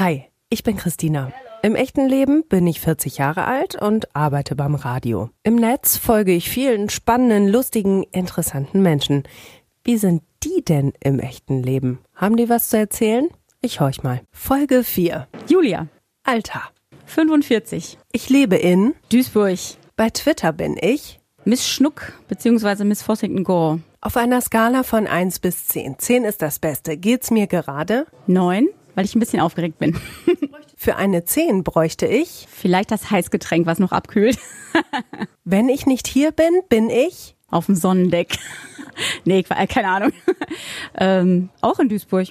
Hi, ich bin Christina. Im echten Leben bin ich 40 Jahre alt und arbeite beim Radio. Im Netz folge ich vielen spannenden, lustigen, interessanten Menschen. Wie sind die denn im echten Leben? Haben die was zu erzählen? Ich horch mal. Folge 4. Julia, Alter. 45, Ich lebe in. Duisburg, Bei Twitter bin ich. Miss Schnuck bzw. Miss Fossington Gore. Auf einer Skala von 1 bis 10. 10 ist das Beste. Geht's mir gerade? 9, weil ich ein bisschen aufgeregt bin. Für eine 10 bräuchte ich. Vielleicht das Heißgetränk, was noch abkühlt. Wenn ich nicht hier bin, bin ich. Auf dem Sonnendeck. nee, äh, keine Ahnung. ähm, auch in Duisburg.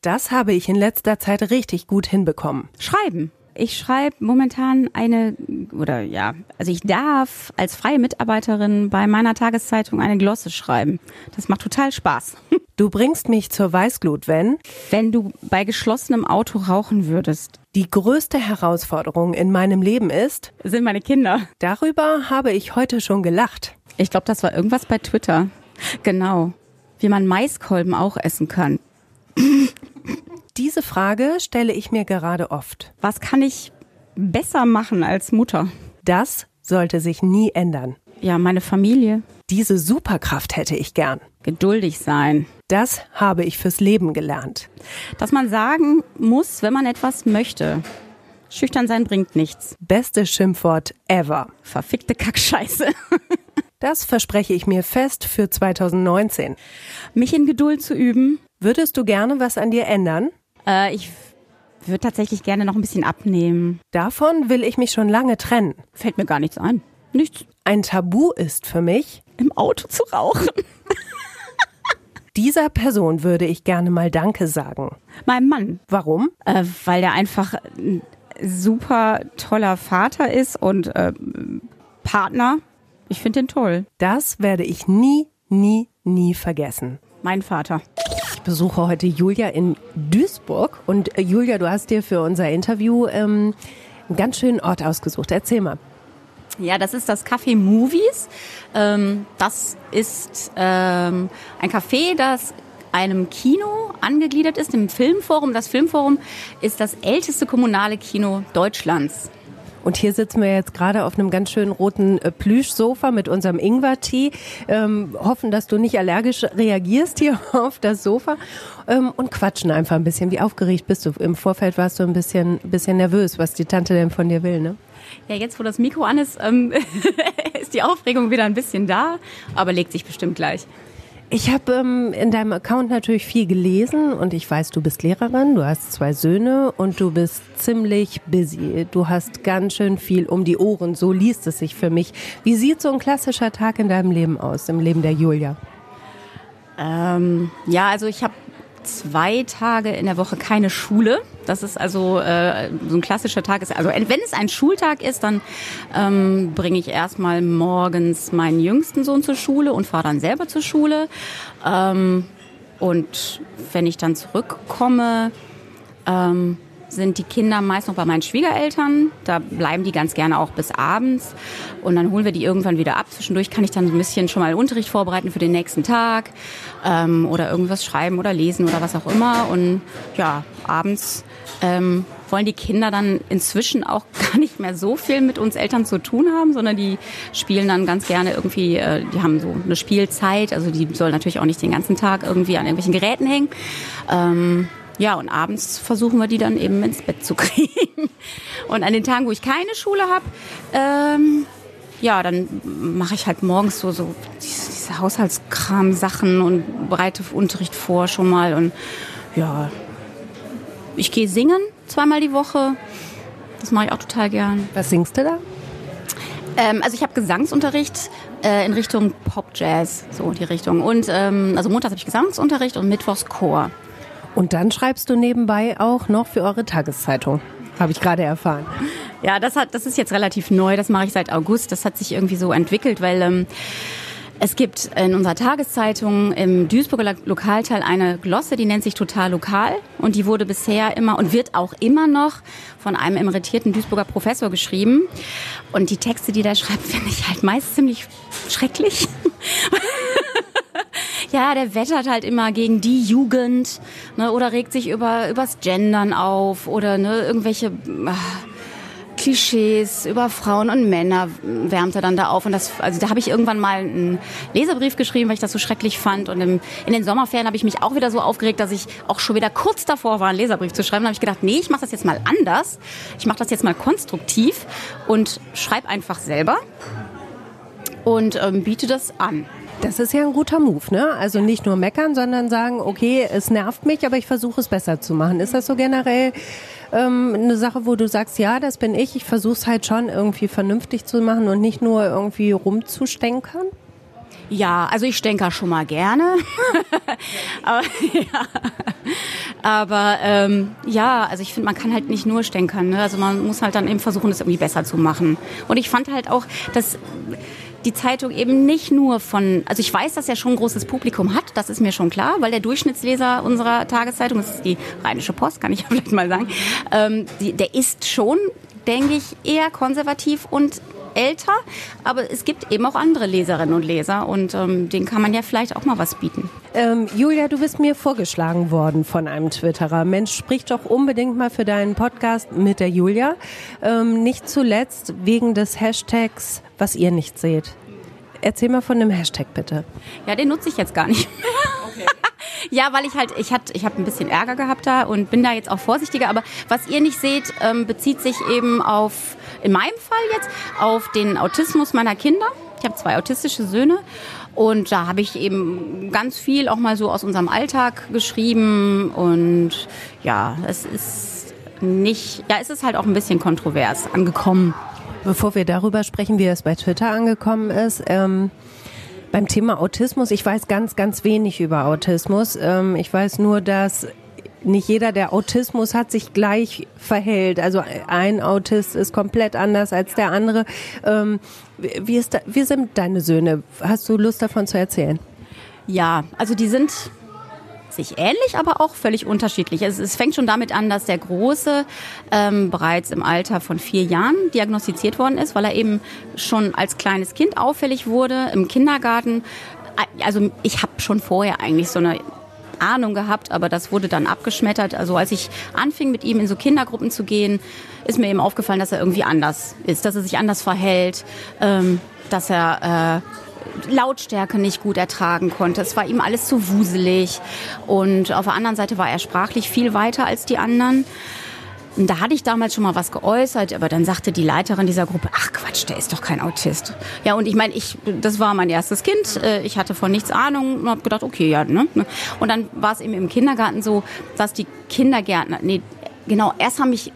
Das habe ich in letzter Zeit richtig gut hinbekommen. Schreiben. Ich schreibe momentan eine, oder ja, also ich darf als freie Mitarbeiterin bei meiner Tageszeitung eine Glosse schreiben. Das macht total Spaß. Du bringst mich zur Weißglut, wenn Wenn du bei geschlossenem Auto rauchen würdest, die größte Herausforderung in meinem Leben ist, sind meine Kinder. darüber habe ich heute schon gelacht. Ich glaube, das war irgendwas bei Twitter. Genau. Wie man Maiskolben auch essen kann. Diese Frage stelle ich mir gerade oft. Was kann ich besser machen als Mutter? Das sollte sich nie ändern. Ja, meine Familie. Diese Superkraft hätte ich gern. Geduldig sein. Das habe ich fürs Leben gelernt. Dass man sagen muss, wenn man etwas möchte. Schüchtern sein bringt nichts. Beste Schimpfwort ever. Verfickte Kackscheiße. Das verspreche ich mir fest für 2019. Mich in Geduld zu üben. Würdest du gerne was an dir ändern? Äh, ich würde tatsächlich gerne noch ein bisschen abnehmen. Davon will ich mich schon lange trennen. Fällt mir gar nichts ein. Nichts. Ein Tabu ist für mich, Im Auto zu rauchen. dieser Person würde ich gerne mal Danke sagen. Meinem Mann. Warum? Äh, weil der einfach ein super toller Vater ist und äh, Partner. Ich finde den toll. Das werde ich nie, nie, nie vergessen. Mein Vater. Ich besuche heute Julia in Duisburg und äh, Julia, du hast dir für unser Interview ähm, einen ganz schönen Ort ausgesucht. Erzähl mal. Ja, das ist das Café Movies. Ähm, das ist ähm, ein Café, das einem Kino angegliedert ist, dem Filmforum. Das Filmforum ist das älteste kommunale Kino Deutschlands. Und hier sitzen wir jetzt gerade auf einem ganz schönen roten äh, Plüschsofa mit unserem Ingwertee. Ähm, hoffen, dass du nicht allergisch reagierst hier auf das Sofa ähm, und quatschen einfach ein bisschen. Wie aufgeregt bist du? Im Vorfeld warst du ein bisschen, bisschen nervös, was die Tante denn von dir will, ne? Ja, jetzt wo das Mikro an ist, ähm, ist die Aufregung wieder ein bisschen da, aber legt sich bestimmt gleich. Ich habe ähm, in deinem Account natürlich viel gelesen und ich weiß, du bist Lehrerin, du hast zwei Söhne und du bist ziemlich busy. Du hast ganz schön viel um die Ohren, so liest es sich für mich. Wie sieht so ein klassischer Tag in deinem Leben aus, im Leben der Julia? Ähm, ja, also ich habe zwei Tage in der Woche keine Schule. Das ist also äh, so ein klassischer Tag. Ist, also wenn es ein Schultag ist, dann ähm, bringe ich erstmal morgens meinen jüngsten Sohn zur Schule und fahre dann selber zur Schule. Ähm, und wenn ich dann zurückkomme, ähm, sind die Kinder meist noch bei meinen Schwiegereltern. Da bleiben die ganz gerne auch bis abends. Und dann holen wir die irgendwann wieder ab. Zwischendurch kann ich dann so ein bisschen schon mal Unterricht vorbereiten für den nächsten Tag ähm, oder irgendwas schreiben oder lesen oder was auch immer. Und ja, abends ähm, wollen die Kinder dann inzwischen auch gar nicht mehr so viel mit uns Eltern zu tun haben, sondern die spielen dann ganz gerne irgendwie, äh, die haben so eine Spielzeit, also die sollen natürlich auch nicht den ganzen Tag irgendwie an irgendwelchen Geräten hängen. Ähm, ja, und abends versuchen wir die dann eben ins Bett zu kriegen. Und an den Tagen, wo ich keine Schule habe, ähm, ja, dann mache ich halt morgens so, so diese, Haushaltskram-Sachen und bereite Unterricht vor schon mal. Und ja, ich gehe singen zweimal die Woche. Das mache ich auch total gern. Was singst du da? Ähm, also ich habe Gesangsunterricht äh, in Richtung Pop-Jazz, so die Richtung. Und ähm, also montags habe ich Gesangsunterricht und mittwochs Chor. Und dann schreibst du nebenbei auch noch für eure Tageszeitung. Habe ich gerade erfahren. Ja, das hat, das ist jetzt relativ neu. Das mache ich seit August. Das hat sich irgendwie so entwickelt, weil ähm, es gibt in unserer Tageszeitung im Duisburger Lo- Lokalteil eine Glosse, die nennt sich Total Lokal und die wurde bisher immer und wird auch immer noch von einem emeritierten Duisburger Professor geschrieben. Und die Texte, die der schreibt, finde ich halt meist ziemlich schrecklich. Ja, der wettert halt immer gegen die Jugend ne, oder regt sich über übers Gendern auf oder ne, irgendwelche ach, Klischees über Frauen und Männer wärmt er dann da auf. Und das, also da habe ich irgendwann mal einen Leserbrief geschrieben, weil ich das so schrecklich fand. Und im, in den Sommerferien habe ich mich auch wieder so aufgeregt, dass ich auch schon wieder kurz davor war, einen Leserbrief zu schreiben. Da habe ich gedacht, nee, ich mache das jetzt mal anders. Ich mache das jetzt mal konstruktiv und schreibe einfach selber und ähm, biete das an. Das ist ja ein guter Move, ne? Also nicht nur meckern, sondern sagen, okay, es nervt mich, aber ich versuche es besser zu machen. Ist das so generell ähm, eine Sache, wo du sagst, ja, das bin ich, ich versuche es halt schon irgendwie vernünftig zu machen und nicht nur irgendwie rumzustänkern? Ja, also ich stänker schon mal gerne. aber ja, aber ähm, ja also ich finde, man kann halt nicht nur stänkern. Ne? Also man muss halt dann eben versuchen, es irgendwie besser zu machen. Und ich fand halt auch, dass die Zeitung eben nicht nur von, also ich weiß, dass er schon ein großes Publikum hat, das ist mir schon klar, weil der Durchschnittsleser unserer Tageszeitung, das ist die Rheinische Post, kann ich ja vielleicht mal sagen, ähm, die, der ist schon, denke ich, eher konservativ und älter, aber es gibt eben auch andere Leserinnen und Leser und ähm, denen kann man ja vielleicht auch mal was bieten. Ähm, Julia, du bist mir vorgeschlagen worden von einem Twitterer. Mensch, sprich doch unbedingt mal für deinen Podcast mit der Julia. Ähm, nicht zuletzt wegen des Hashtags, was ihr nicht seht. Erzähl mal von dem Hashtag bitte. Ja, den nutze ich jetzt gar nicht mehr. Okay. Ja, weil ich halt, ich hatte, ich habe ein bisschen Ärger gehabt da und bin da jetzt auch vorsichtiger. Aber was ihr nicht seht, ähm, bezieht sich eben auf, in meinem Fall jetzt, auf den Autismus meiner Kinder. Ich habe zwei autistische Söhne und da habe ich eben ganz viel auch mal so aus unserem Alltag geschrieben und ja, es ist nicht, ja, es ist halt auch ein bisschen kontrovers angekommen. Bevor wir darüber sprechen, wie es bei Twitter angekommen ist, ähm, beim Thema Autismus, ich weiß ganz, ganz wenig über Autismus. Ähm, ich weiß nur, dass nicht jeder, der Autismus hat, sich gleich verhält. Also ein Autist ist komplett anders als der andere. Ähm, wie, ist da, wie sind deine Söhne? Hast du Lust davon zu erzählen? Ja, also die sind sich ähnlich, aber auch völlig unterschiedlich. Es, es fängt schon damit an, dass der Große ähm, bereits im Alter von vier Jahren diagnostiziert worden ist, weil er eben schon als kleines Kind auffällig wurde im Kindergarten. Also ich habe schon vorher eigentlich so eine Ahnung gehabt, aber das wurde dann abgeschmettert. Also als ich anfing, mit ihm in so Kindergruppen zu gehen, ist mir eben aufgefallen, dass er irgendwie anders ist, dass er sich anders verhält, ähm, dass er äh, Lautstärke nicht gut ertragen konnte. Es war ihm alles zu wuselig. Und auf der anderen Seite war er sprachlich viel weiter als die anderen. Und da hatte ich damals schon mal was geäußert, aber dann sagte die Leiterin dieser Gruppe, ach Quatsch, der ist doch kein Autist. Ja, und ich meine, ich, das war mein erstes Kind, äh, ich hatte von nichts Ahnung und habe gedacht, okay, ja, ne? Und dann war es eben im Kindergarten so, dass die Kindergärtner, nee, genau, erst haben mich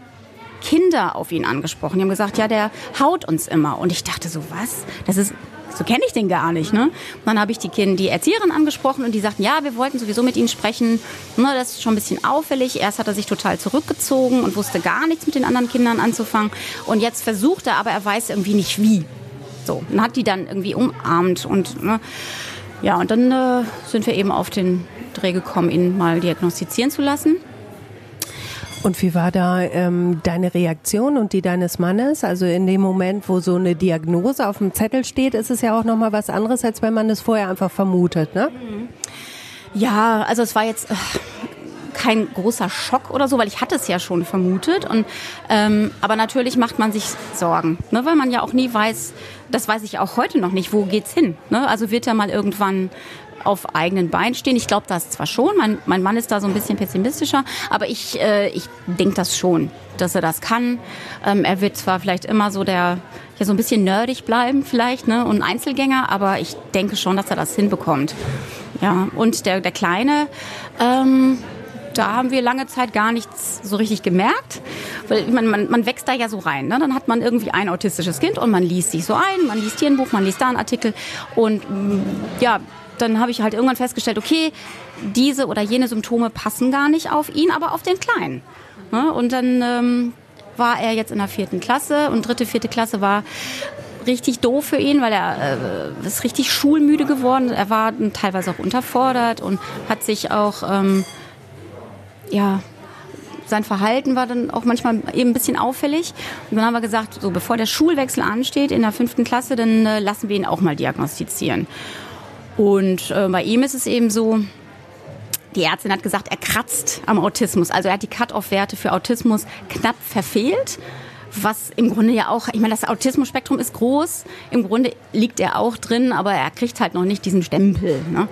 Kinder auf ihn angesprochen. Die haben gesagt, ja, der haut uns immer. Und ich dachte so, was? Das ist so kenne ich den gar nicht. Ne? Dann habe ich die, kind, die Erzieherin angesprochen und die sagten, ja, wir wollten sowieso mit Ihnen sprechen. Ne, das ist schon ein bisschen auffällig. Erst hat er sich total zurückgezogen und wusste gar nichts mit den anderen Kindern anzufangen. Und jetzt versucht er, aber er weiß irgendwie nicht wie. So, und hat die dann irgendwie umarmt und ne, ja, und dann äh, sind wir eben auf den Dreh gekommen, ihn mal diagnostizieren zu lassen. Und wie war da ähm, deine Reaktion und die deines Mannes? Also in dem Moment, wo so eine Diagnose auf dem Zettel steht, ist es ja auch noch mal was anderes, als wenn man es vorher einfach vermutet, ne? Ja, also es war jetzt äh, kein großer Schock oder so, weil ich hatte es ja schon vermutet. Und ähm, aber natürlich macht man sich Sorgen, ne, weil man ja auch nie weiß. Das weiß ich auch heute noch nicht. Wo geht's hin? Ne? Also wird er mal irgendwann auf eigenen Beinen stehen. Ich glaube das zwar schon, mein, mein Mann ist da so ein bisschen pessimistischer, aber ich, äh, ich denke das schon, dass er das kann. Ähm, er wird zwar vielleicht immer so der, ja so ein bisschen nerdig bleiben vielleicht, ne, und Einzelgänger, aber ich denke schon, dass er das hinbekommt. Ja, und der, der Kleine, ähm, da haben wir lange Zeit gar nichts so richtig gemerkt, weil man, man, man wächst da ja so rein. Ne? Dann hat man irgendwie ein autistisches Kind und man liest sich so ein, man liest hier ein Buch, man liest da einen Artikel und mm, ja, dann habe ich halt irgendwann festgestellt, okay, diese oder jene Symptome passen gar nicht auf ihn, aber auf den Kleinen. Ne? Und dann ähm, war er jetzt in der vierten Klasse und dritte, vierte Klasse war richtig doof für ihn, weil er äh, ist richtig schulmüde geworden. Er war teilweise auch unterfordert und hat sich auch, ähm, ja, sein Verhalten war dann auch manchmal eben ein bisschen auffällig. Und dann haben wir gesagt, so bevor der Schulwechsel ansteht in der fünften Klasse, dann äh, lassen wir ihn auch mal diagnostizieren. Und äh, bei ihm ist es eben so, die Ärztin hat gesagt, er kratzt am Autismus. Also er hat die Cut-off-Werte für Autismus knapp verfehlt was im Grunde ja auch, ich meine, das Autismus-Spektrum ist groß, im Grunde liegt er auch drin, aber er kriegt halt noch nicht diesen Stempel. Ne?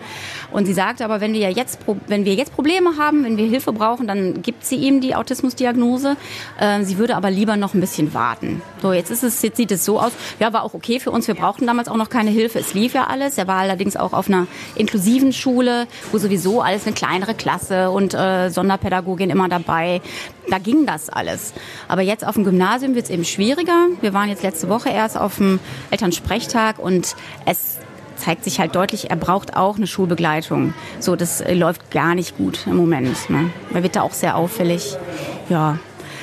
Und sie sagt aber, wenn wir ja jetzt, wenn wir jetzt Probleme haben, wenn wir Hilfe brauchen, dann gibt sie ihm die Autismusdiagnose. Äh, sie würde aber lieber noch ein bisschen warten. So, jetzt ist es, jetzt sieht es so aus. Ja, war auch okay für uns. Wir brauchten damals auch noch keine Hilfe. Es lief ja alles. Er war allerdings auch auf einer inklusiven Schule, wo sowieso alles eine kleinere Klasse und äh, Sonderpädagogin immer dabei. Da ging das alles. Aber jetzt auf dem Gymnasium wird es eben schwieriger. Wir waren jetzt letzte Woche erst auf dem Elternsprechtag und es zeigt sich halt deutlich, er braucht auch eine Schulbegleitung. So, das äh, läuft gar nicht gut im Moment. Ne? Er wird da auch sehr auffällig. Ja,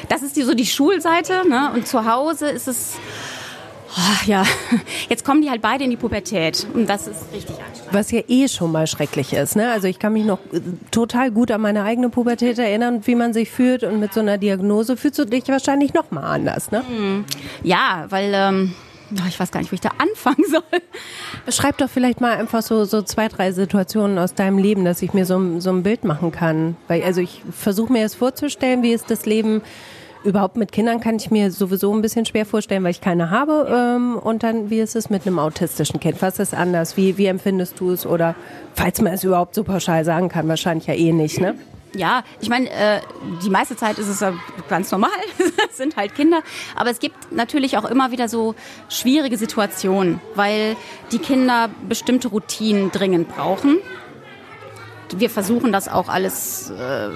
das ist die, so die Schulseite. Ne? Und zu Hause ist es Oh, ja, jetzt kommen die halt beide in die Pubertät und das ist richtig anstrengend. Was ja eh schon mal schrecklich ist. Ne? Also ich kann mich noch äh, total gut an meine eigene Pubertät erinnern, wie man sich fühlt und mit so einer Diagnose fühlst du dich wahrscheinlich noch mal anders. Ne? Mhm. Ja, weil... Ähm ich weiß gar nicht, wo ich da anfangen soll. Beschreib doch vielleicht mal einfach so, so zwei, drei Situationen aus deinem Leben, dass ich mir so, so ein Bild machen kann. Weil, also ich versuche mir jetzt vorzustellen, wie ist das Leben Überhaupt mit Kindern kann ich mir sowieso ein bisschen schwer vorstellen, weil ich keine habe. Ähm, und dann, wie ist es mit einem autistischen Kind? Was ist anders? Wie, wie empfindest du es? Oder falls man es überhaupt so pauschal sagen kann, wahrscheinlich ja eh nicht, ne? Ja, ich meine, äh, die meiste Zeit ist es ja ganz normal, es sind halt Kinder. Aber es gibt natürlich auch immer wieder so schwierige Situationen, weil die Kinder bestimmte Routinen dringend brauchen wir versuchen das auch alles äh,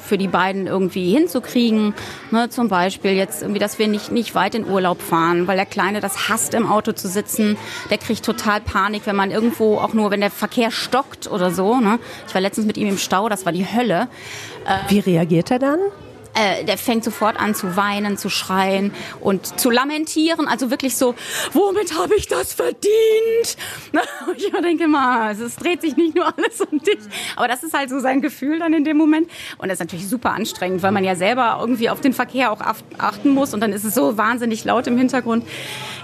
für die beiden irgendwie hinzukriegen. Ne, zum Beispiel jetzt irgendwie, dass wir nicht, nicht weit in Urlaub fahren, weil der Kleine das hasst, im Auto zu sitzen. Der kriegt total Panik, wenn man irgendwo auch nur, wenn der Verkehr stockt oder so. Ne? Ich war letztens mit ihm im Stau, das war die Hölle. Wie reagiert er dann? Äh, der fängt sofort an zu weinen, zu schreien und zu lamentieren. Also wirklich so, womit habe ich das verdient? Ich denke mal, es dreht sich nicht nur alles um dich. Aber das ist halt so sein Gefühl dann in dem Moment. Und das ist natürlich super anstrengend, weil man ja selber irgendwie auf den Verkehr auch achten muss. Und dann ist es so wahnsinnig laut im Hintergrund.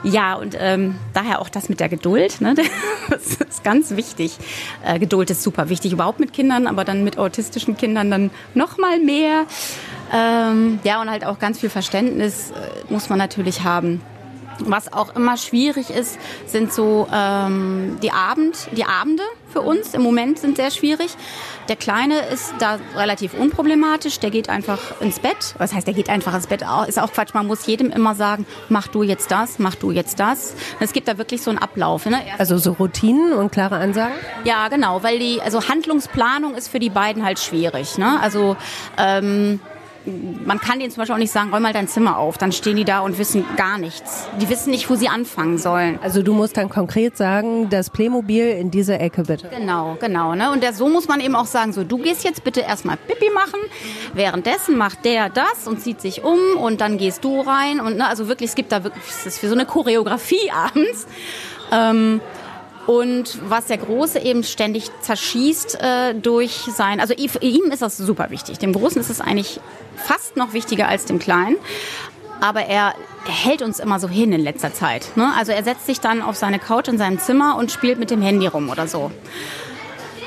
Ja, und ähm, daher auch das mit der Geduld. Ne? Das ist ganz wichtig. Äh, Geduld ist super wichtig, überhaupt mit Kindern, aber dann mit autistischen Kindern dann noch mal mehr. Ähm, ja, und halt auch ganz viel Verständnis äh, muss man natürlich haben. Was auch immer schwierig ist, sind so ähm, die, Abend, die Abende für uns im Moment sind sehr schwierig. Der Kleine ist da relativ unproblematisch. Der geht einfach ins Bett. Was heißt, der geht einfach ins Bett? Ist auch Quatsch. Man muss jedem immer sagen, mach du jetzt das, mach du jetzt das. Es gibt da wirklich so einen Ablauf. Ne? Also so Routinen und klare Ansagen? Ja, genau. Weil die, also Handlungsplanung ist für die beiden halt schwierig. Ne? Also ähm, man kann denen zum Beispiel auch nicht sagen, räum mal dein Zimmer auf. Dann stehen die da und wissen gar nichts. Die wissen nicht, wo sie anfangen sollen. Also du musst dann konkret sagen, das Playmobil in diese Ecke bitte. Genau, genau. Ne? Und der, so muss man eben auch sagen, so du gehst jetzt bitte erstmal Pipi machen. Währenddessen macht der das und zieht sich um und dann gehst du rein. Und ne, also wirklich, es gibt da wirklich, das ist für so eine Choreografie abends. Ähm, und was der Große eben ständig zerschießt äh, durch sein, also ihm ist das super wichtig. Dem Großen ist es eigentlich fast noch wichtiger als dem Kleinen. Aber er, hält uns immer so hin in letzter Zeit. Ne? Also er setzt sich dann auf seine Couch in seinem Zimmer und spielt mit dem Handy rum oder so.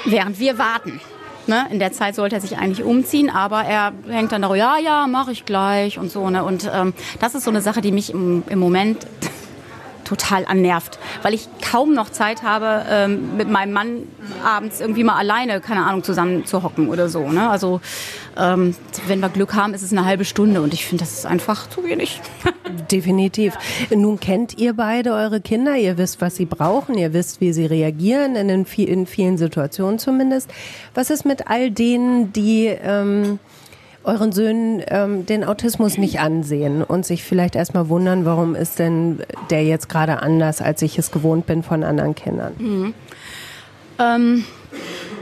Während wir warten. Ne? In der Zeit sollte er sich eigentlich umziehen, aber er hängt dann da, ja, ja, mache ich gleich und so. Ne? Und ähm, das ist so eine Sache, die mich im, im Moment total annervt, weil ich kaum noch Zeit habe, ähm, mit meinem Mann abends irgendwie mal alleine, keine Ahnung, zusammen zu hocken oder so. Ne? Also ähm, wenn wir Glück haben, ist es eine halbe Stunde und ich finde, das ist einfach zu wenig. Definitiv. Nun kennt ihr beide eure Kinder, ihr wisst, was sie brauchen, ihr wisst, wie sie reagieren, in, in vielen Situationen zumindest. Was ist mit all denen, die... Ähm, euren Söhnen ähm, den Autismus nicht ansehen und sich vielleicht erstmal wundern, warum ist denn der jetzt gerade anders, als ich es gewohnt bin von anderen Kindern? Mhm. Ähm,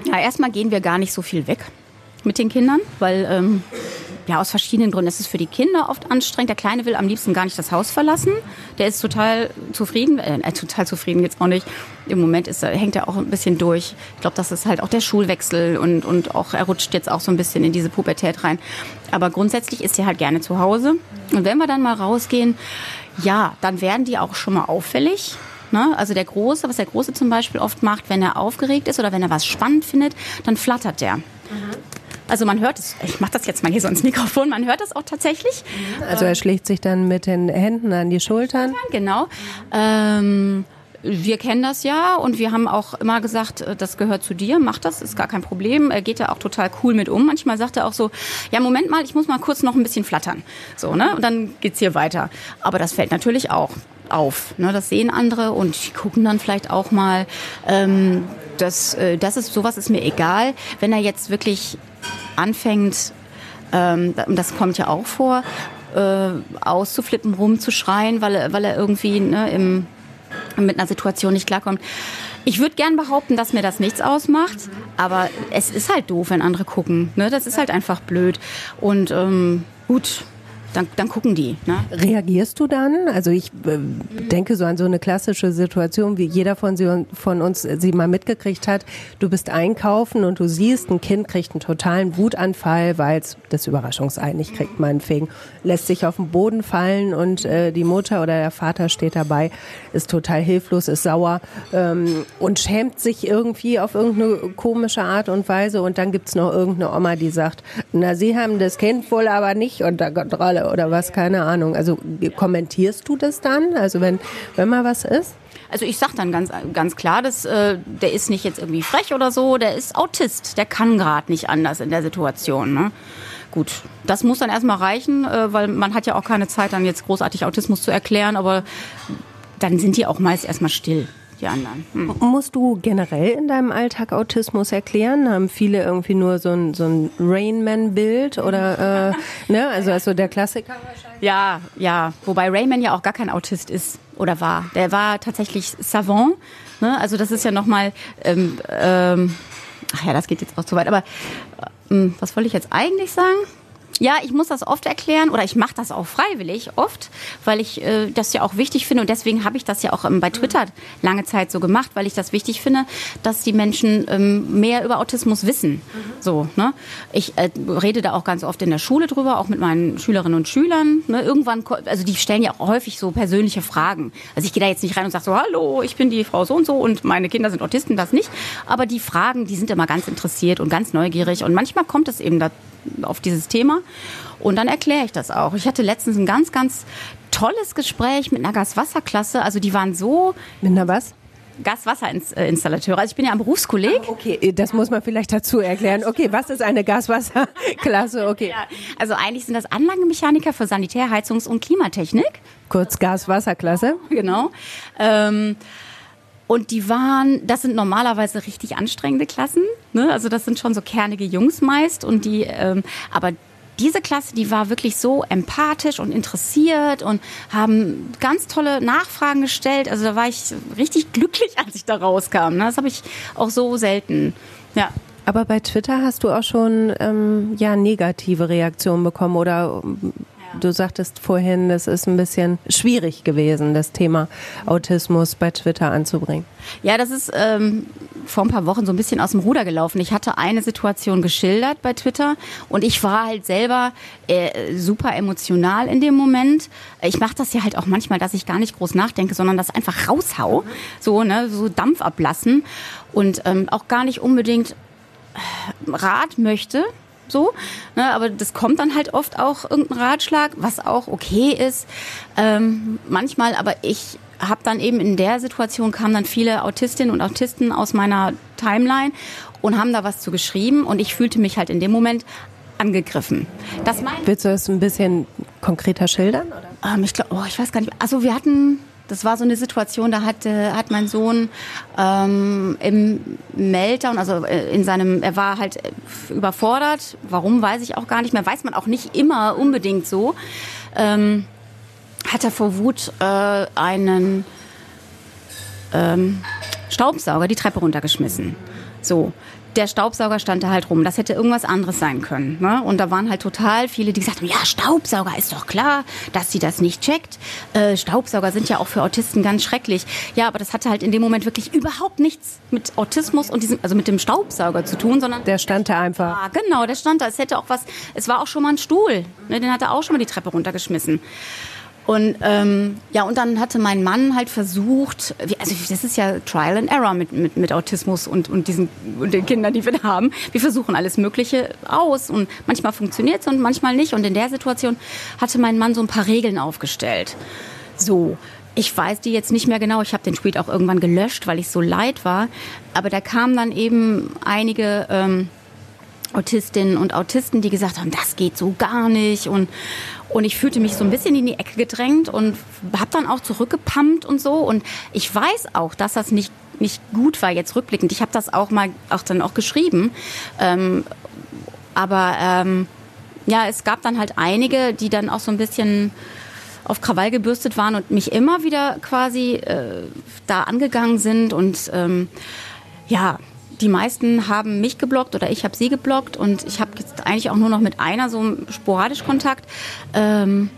ja, erstmal gehen wir gar nicht so viel weg mit den Kindern, weil ähm, ja, aus verschiedenen Gründen. Es ist für die Kinder oft anstrengend. Der Kleine will am liebsten gar nicht das Haus verlassen. Der ist total zufrieden, äh, äh total zufrieden jetzt auch nicht. Im Moment ist, hängt er auch ein bisschen durch. Ich glaube, das ist halt auch der Schulwechsel und, und auch, er rutscht jetzt auch so ein bisschen in diese Pubertät rein. Aber grundsätzlich ist er halt gerne zu Hause. Und wenn wir dann mal rausgehen, ja, dann werden die auch schon mal auffällig. Ne? Also der Große, was der Große zum Beispiel oft macht, wenn er aufgeregt ist oder wenn er was spannend findet, dann flattert der. Mhm. Also man hört es, ich mache das jetzt mal hier so ins Mikrofon, man hört das auch tatsächlich. Also er schlägt sich dann mit den Händen an die Schultern. Genau. Ähm, wir kennen das ja und wir haben auch immer gesagt, äh, das gehört zu dir, mach das, ist gar kein Problem. Er geht ja auch total cool mit um. Manchmal sagt er auch so, ja, Moment mal, ich muss mal kurz noch ein bisschen flattern. So, ne? Und dann geht's hier weiter. Aber das fällt natürlich auch auf. Ne? Das sehen andere und die gucken dann vielleicht auch mal. Ähm, das, äh, das ist sowas ist mir egal. Wenn er jetzt wirklich anfängt, ähm, das kommt ja auch vor, äh, auszuflippen, rumzuschreien, weil, er, weil er irgendwie ne, im, mit einer Situation nicht klarkommt. Ich würde gern behaupten, dass mir das nichts ausmacht, aber es ist halt doof, wenn andere gucken. Ne? Das ist halt einfach blöd. Und ähm, gut, dann, dann gucken die. Ne? Reagierst du dann? Also ich äh, denke so an so eine klassische Situation, wie jeder von, sie, von uns sie mal mitgekriegt hat. Du bist einkaufen und du siehst, ein Kind kriegt einen totalen Wutanfall, weil es das Überraschungsei nicht kriegt, meinetwegen. Lässt sich auf den Boden fallen und äh, die Mutter oder der Vater steht dabei, ist total hilflos, ist sauer ähm, und schämt sich irgendwie auf irgendeine komische Art und Weise. Und dann gibt's noch irgendeine Oma, die sagt, na, Sie haben das Kind wohl aber nicht unter Kontrolle oder was, keine Ahnung. Also kommentierst du das dann? Also wenn, wenn mal was ist? Also ich sag dann ganz, ganz klar, dass, äh, der ist nicht jetzt irgendwie frech oder so, der ist Autist, der kann gerade nicht anders in der Situation. Ne? Gut, das muss dann erstmal reichen, äh, weil man hat ja auch keine Zeit, dann jetzt großartig Autismus zu erklären, aber dann sind die auch meist erstmal still die anderen. Hm. Musst du generell in deinem Alltag Autismus erklären? Haben viele irgendwie nur so ein, so ein Rainman-Bild oder, äh, ne? Also, also der Klassiker wahrscheinlich? Ja, ja. Wobei Rayman ja auch gar kein Autist ist oder war. Der war tatsächlich Savant. Ne? Also, das ist ja nochmal, ähm, ähm, ach ja, das geht jetzt auch zu weit. Aber ähm, was wollte ich jetzt eigentlich sagen? Ja, ich muss das oft erklären oder ich mache das auch freiwillig oft, weil ich äh, das ja auch wichtig finde und deswegen habe ich das ja auch ähm, bei Twitter lange Zeit so gemacht, weil ich das wichtig finde, dass die Menschen ähm, mehr über Autismus wissen. Mhm. So, ne? Ich äh, rede da auch ganz oft in der Schule drüber, auch mit meinen Schülerinnen und Schülern. Ne? Irgendwann, also die stellen ja auch häufig so persönliche Fragen. Also ich gehe da jetzt nicht rein und sage so, hallo, ich bin die Frau so und so und meine Kinder sind Autisten, das nicht. Aber die Fragen, die sind immer ganz interessiert und ganz neugierig und manchmal kommt es eben da auf dieses Thema. Und dann erkläre ich das auch. Ich hatte letztens ein ganz, ganz tolles Gespräch mit einer Gaswasserklasse. Also die waren so. Mit einer was? Gaswasserinstallateure. Also ich bin ja am Berufskolleg. Ah, okay, das muss man vielleicht dazu erklären. Okay, was ist eine Gaswasserklasse? Okay. Ja, also eigentlich sind das Anlagenmechaniker für Sanitär, Heizungs- und Klimatechnik. Kurz Gaswasserklasse. Genau. Ähm, und die waren, das sind normalerweise richtig anstrengende Klassen. Ne? Also das sind schon so kernige Jungs meist. Und die, ähm, aber diese Klasse, die war wirklich so empathisch und interessiert und haben ganz tolle Nachfragen gestellt. Also da war ich richtig glücklich, als ich da rauskam. Ne? Das habe ich auch so selten. Ja. Aber bei Twitter hast du auch schon ähm, ja negative Reaktionen bekommen oder Du sagtest vorhin, es ist ein bisschen schwierig gewesen, das Thema Autismus bei Twitter anzubringen. Ja, das ist ähm, vor ein paar Wochen so ein bisschen aus dem Ruder gelaufen. Ich hatte eine Situation geschildert bei Twitter und ich war halt selber äh, super emotional in dem Moment. Ich mache das ja halt auch manchmal, dass ich gar nicht groß nachdenke, sondern das einfach raushau, so ne, so Dampf ablassen und ähm, auch gar nicht unbedingt äh, Rat möchte, so. Ne, aber das kommt dann halt oft auch irgendein Ratschlag, was auch okay ist. Ähm, manchmal, aber ich habe dann eben in der Situation kamen dann viele Autistinnen und Autisten aus meiner Timeline und haben da was zu geschrieben und ich fühlte mich halt in dem Moment angegriffen. Das mein Willst du das ein bisschen konkreter schildern? Oder? Ähm, ich glaube, oh, ich weiß gar nicht. Also wir hatten das war so eine Situation, da hat, äh, hat mein Sohn ähm, im Meltdown, also äh, in seinem, er war halt äh, überfordert. Warum, weiß ich auch gar nicht mehr. Weiß man auch nicht immer unbedingt so. Ähm, hat er vor Wut äh, einen ähm, Staubsauger die Treppe runtergeschmissen. So der Staubsauger stand da halt rum. Das hätte irgendwas anderes sein können. Ne? Und da waren halt total viele, die gesagt haben, ja, Staubsauger ist doch klar, dass sie das nicht checkt. Äh, Staubsauger sind ja auch für Autisten ganz schrecklich. Ja, aber das hatte halt in dem Moment wirklich überhaupt nichts mit Autismus und diesem, also mit dem Staubsauger zu tun, sondern. Der stand da einfach. Ja, genau, der stand da. Es hätte auch was, es war auch schon mal ein Stuhl. Ne? Den hat er auch schon mal die Treppe runtergeschmissen. Und ähm, ja, und dann hatte mein Mann halt versucht, also das ist ja Trial and Error mit, mit, mit Autismus und, und diesen und den Kindern, die wir da haben. Wir versuchen alles Mögliche aus und manchmal funktioniert es und manchmal nicht. Und in der Situation hatte mein Mann so ein paar Regeln aufgestellt. So, ich weiß die jetzt nicht mehr genau. Ich habe den Tweet auch irgendwann gelöscht, weil ich so leid war. Aber da kamen dann eben einige ähm, Autistinnen und Autisten, die gesagt haben, das geht so gar nicht und und ich fühlte mich so ein bisschen in die Ecke gedrängt und habe dann auch zurückgepumpt und so. Und ich weiß auch, dass das nicht, nicht gut war jetzt rückblickend. Ich habe das auch mal auch dann auch geschrieben. Ähm, aber ähm, ja, es gab dann halt einige, die dann auch so ein bisschen auf Krawall gebürstet waren und mich immer wieder quasi äh, da angegangen sind und ähm, ja, die meisten haben mich geblockt oder ich habe sie geblockt und ich habe jetzt eigentlich auch nur noch mit einer so sporadisch Kontakt. Ähm,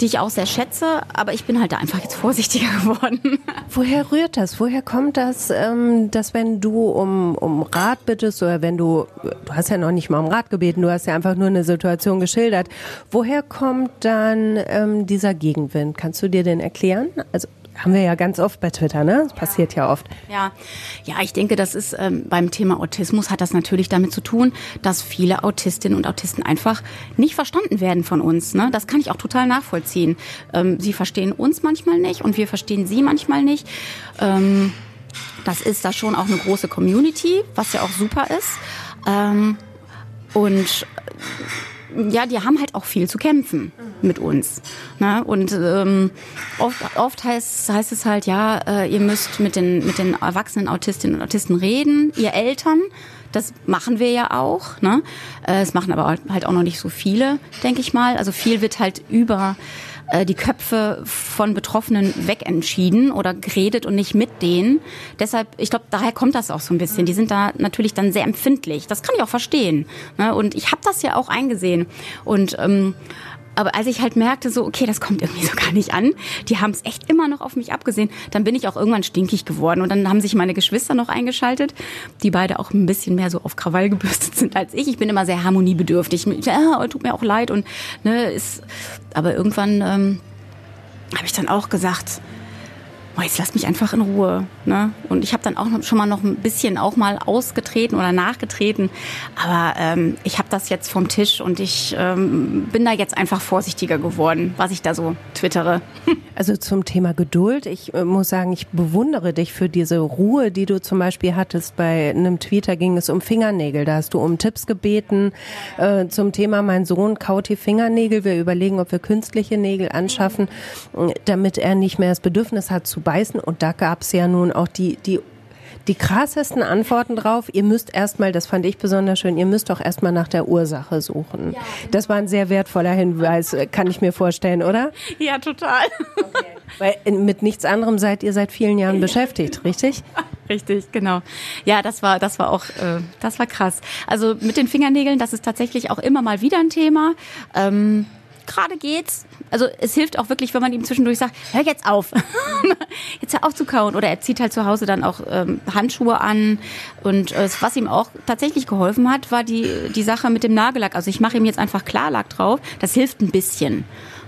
die ich auch sehr schätze, aber ich bin halt da einfach jetzt vorsichtiger geworden. Woher rührt das? Woher kommt das, ähm, dass wenn du um, um Rat bittest oder wenn du, du hast ja noch nicht mal um Rat gebeten, du hast ja einfach nur eine Situation geschildert, woher kommt dann ähm, dieser Gegenwind? Kannst du dir den erklären? Also haben wir ja ganz oft bei Twitter, ne? Das passiert ja oft. Ja, ja, ich denke, das ist ähm, beim Thema Autismus hat das natürlich damit zu tun, dass viele Autistinnen und Autisten einfach nicht verstanden werden von uns. Ne? Das kann ich auch total nachvollziehen. Ähm, sie verstehen uns manchmal nicht und wir verstehen sie manchmal nicht. Ähm, das ist da schon auch eine große Community, was ja auch super ist. Ähm, und ja, die haben halt auch viel zu kämpfen mit uns. Ne? Und ähm, oft, oft heißt, heißt es halt, ja, äh, ihr müsst mit den, mit den erwachsenen Autistinnen und Autisten reden, ihr Eltern. Das machen wir ja auch. Ne? Äh, es machen aber halt auch noch nicht so viele, denke ich mal. Also viel wird halt über äh, die Köpfe von Betroffenen wegentschieden oder geredet und nicht mit denen. Deshalb, ich glaube, daher kommt das auch so ein bisschen. Die sind da natürlich dann sehr empfindlich. Das kann ich auch verstehen. Ne? Und ich habe das ja auch eingesehen. Und ähm, aber als ich halt merkte, so, okay, das kommt irgendwie so gar nicht an, die haben es echt immer noch auf mich abgesehen, dann bin ich auch irgendwann stinkig geworden. Und dann haben sich meine Geschwister noch eingeschaltet, die beide auch ein bisschen mehr so auf Krawall gebürstet sind als ich. Ich bin immer sehr harmoniebedürftig. Ja, tut mir auch leid und ne, ist. Aber irgendwann ähm, habe ich dann auch gesagt, oh, jetzt lass mich einfach in Ruhe. Ne? Und ich habe dann auch schon mal noch ein bisschen auch mal ausgetreten oder nachgetreten. Aber ähm, ich habe das jetzt vom Tisch und ich ähm, bin da jetzt einfach vorsichtiger geworden, was ich da so twittere. Also zum Thema Geduld. Ich äh, muss sagen, ich bewundere dich für diese Ruhe, die du zum Beispiel hattest. Bei einem Tweeter ging es um Fingernägel. Da hast du um Tipps gebeten äh, zum Thema, mein Sohn kaut die Fingernägel. Wir überlegen, ob wir künstliche Nägel anschaffen, damit er nicht mehr das Bedürfnis hat zu beißen. Und da gab es ja nun auch die, die die krassesten Antworten drauf. Ihr müsst erstmal, das fand ich besonders schön, ihr müsst doch erstmal nach der Ursache suchen. Das war ein sehr wertvoller Hinweis, kann ich mir vorstellen, oder? Ja, total. Okay. Weil mit nichts anderem seid ihr seit vielen Jahren beschäftigt, richtig? Richtig, genau. Ja, das war, das war auch, äh, das war krass. Also mit den Fingernägeln, das ist tatsächlich auch immer mal wieder ein Thema. Ähm, gerade geht's. Also es hilft auch wirklich, wenn man ihm zwischendurch sagt, hör jetzt auf, jetzt hör auf zu kauen. Oder er zieht halt zu Hause dann auch ähm, Handschuhe an. Und äh, was ihm auch tatsächlich geholfen hat, war die, die Sache mit dem Nagellack. Also ich mache ihm jetzt einfach Klarlack drauf. Das hilft ein bisschen.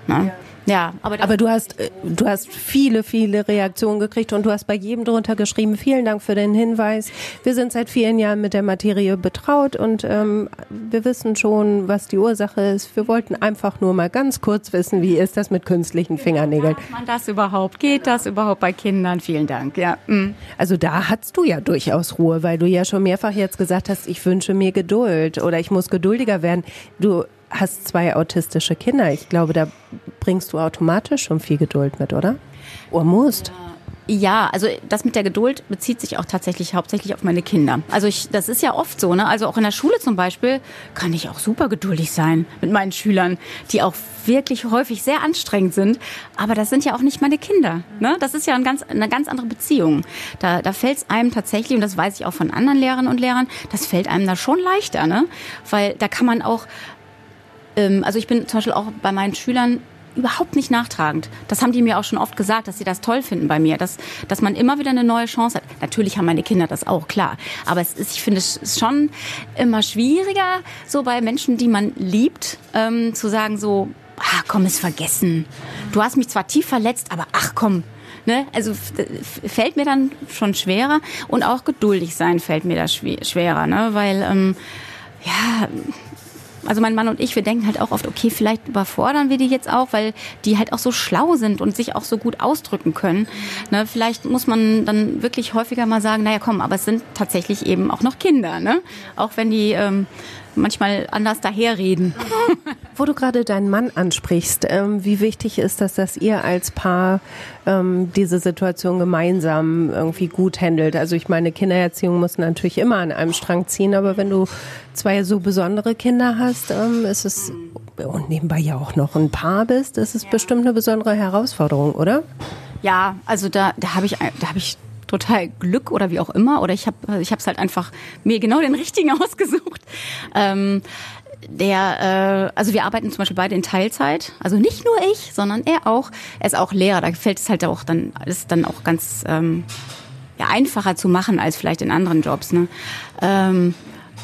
Ne? Ja. Ja, aber, aber du hast äh, du hast viele viele Reaktionen gekriegt und du hast bei jedem drunter geschrieben. Vielen Dank für den Hinweis. Wir sind seit vielen Jahren mit der Materie betraut und ähm, wir wissen schon, was die Ursache ist. Wir wollten einfach nur mal ganz kurz wissen, wie ist das mit künstlichen Fingernägeln? Macht man das überhaupt? Geht das überhaupt bei Kindern? Vielen Dank. Ja. Mhm. Also da hattest du ja durchaus Ruhe, weil du ja schon mehrfach jetzt gesagt hast, ich wünsche mir Geduld oder ich muss geduldiger werden. Du hast zwei autistische Kinder. Ich glaube, da bringst du automatisch schon viel Geduld mit, oder? Oder musst? Ja, also das mit der Geduld bezieht sich auch tatsächlich hauptsächlich auf meine Kinder. Also ich, das ist ja oft so, ne? Also auch in der Schule zum Beispiel kann ich auch super geduldig sein mit meinen Schülern, die auch wirklich häufig sehr anstrengend sind. Aber das sind ja auch nicht meine Kinder. Ne? Das ist ja ein ganz, eine ganz andere Beziehung. Da, da fällt es einem tatsächlich, und das weiß ich auch von anderen Lehrern und Lehrern, das fällt einem da schon leichter, ne? Weil da kann man auch ähm, also ich bin zum Beispiel auch bei meinen Schülern überhaupt nicht nachtragend. Das haben die mir auch schon oft gesagt, dass sie das toll finden bei mir, dass, dass man immer wieder eine neue Chance hat. Natürlich haben meine Kinder das auch, klar. Aber es ist, ich finde es schon immer schwieriger, so bei Menschen, die man liebt, ähm, zu sagen so, ah, komm, ist vergessen. Du hast mich zwar tief verletzt, aber ach komm, Ne? Also fällt mir dann schon schwerer und auch geduldig sein fällt mir da schwerer, ne? weil ähm, ja, also mein Mann und ich, wir denken halt auch oft, okay, vielleicht überfordern wir die jetzt auch, weil die halt auch so schlau sind und sich auch so gut ausdrücken können. Ne, vielleicht muss man dann wirklich häufiger mal sagen, naja komm, aber es sind tatsächlich eben auch noch Kinder, ne? Auch wenn die ähm, manchmal anders daherreden. Wo du gerade deinen Mann ansprichst, ähm, wie wichtig ist das, dass ihr als Paar ähm, diese Situation gemeinsam irgendwie gut handelt? Also ich meine, Kindererziehung muss natürlich immer an einem Strang ziehen, aber wenn du zwei so besondere Kinder hast, ähm, ist es und nebenbei ja auch noch ein Paar bist, ist es bestimmt eine besondere Herausforderung, oder? Ja, also da, da habe ich, da habe ich total Glück oder wie auch immer. Oder ich habe ich es halt einfach mir genau den richtigen ausgesucht. Ähm, der, äh, also wir arbeiten zum Beispiel beide in Teilzeit. Also nicht nur ich, sondern er auch. Er ist auch Lehrer. Da fällt es halt auch dann, ist dann auch ganz ähm, ja, einfacher zu machen als vielleicht in anderen Jobs. Ne? Ähm,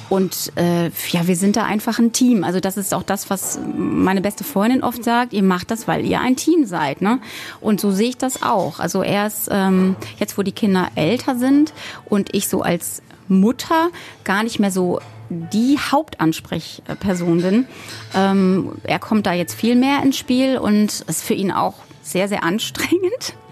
und äh, ja, wir sind da einfach ein Team. Also das ist auch das, was meine beste Freundin oft sagt. Ihr macht das, weil ihr ein Team seid. Ne? Und so sehe ich das auch. Also erst ähm, jetzt, wo die Kinder älter sind und ich so als Mutter gar nicht mehr so die Hauptansprechperson bin. Ähm, er kommt da jetzt viel mehr ins Spiel und ist für ihn auch sehr, sehr anstrengend.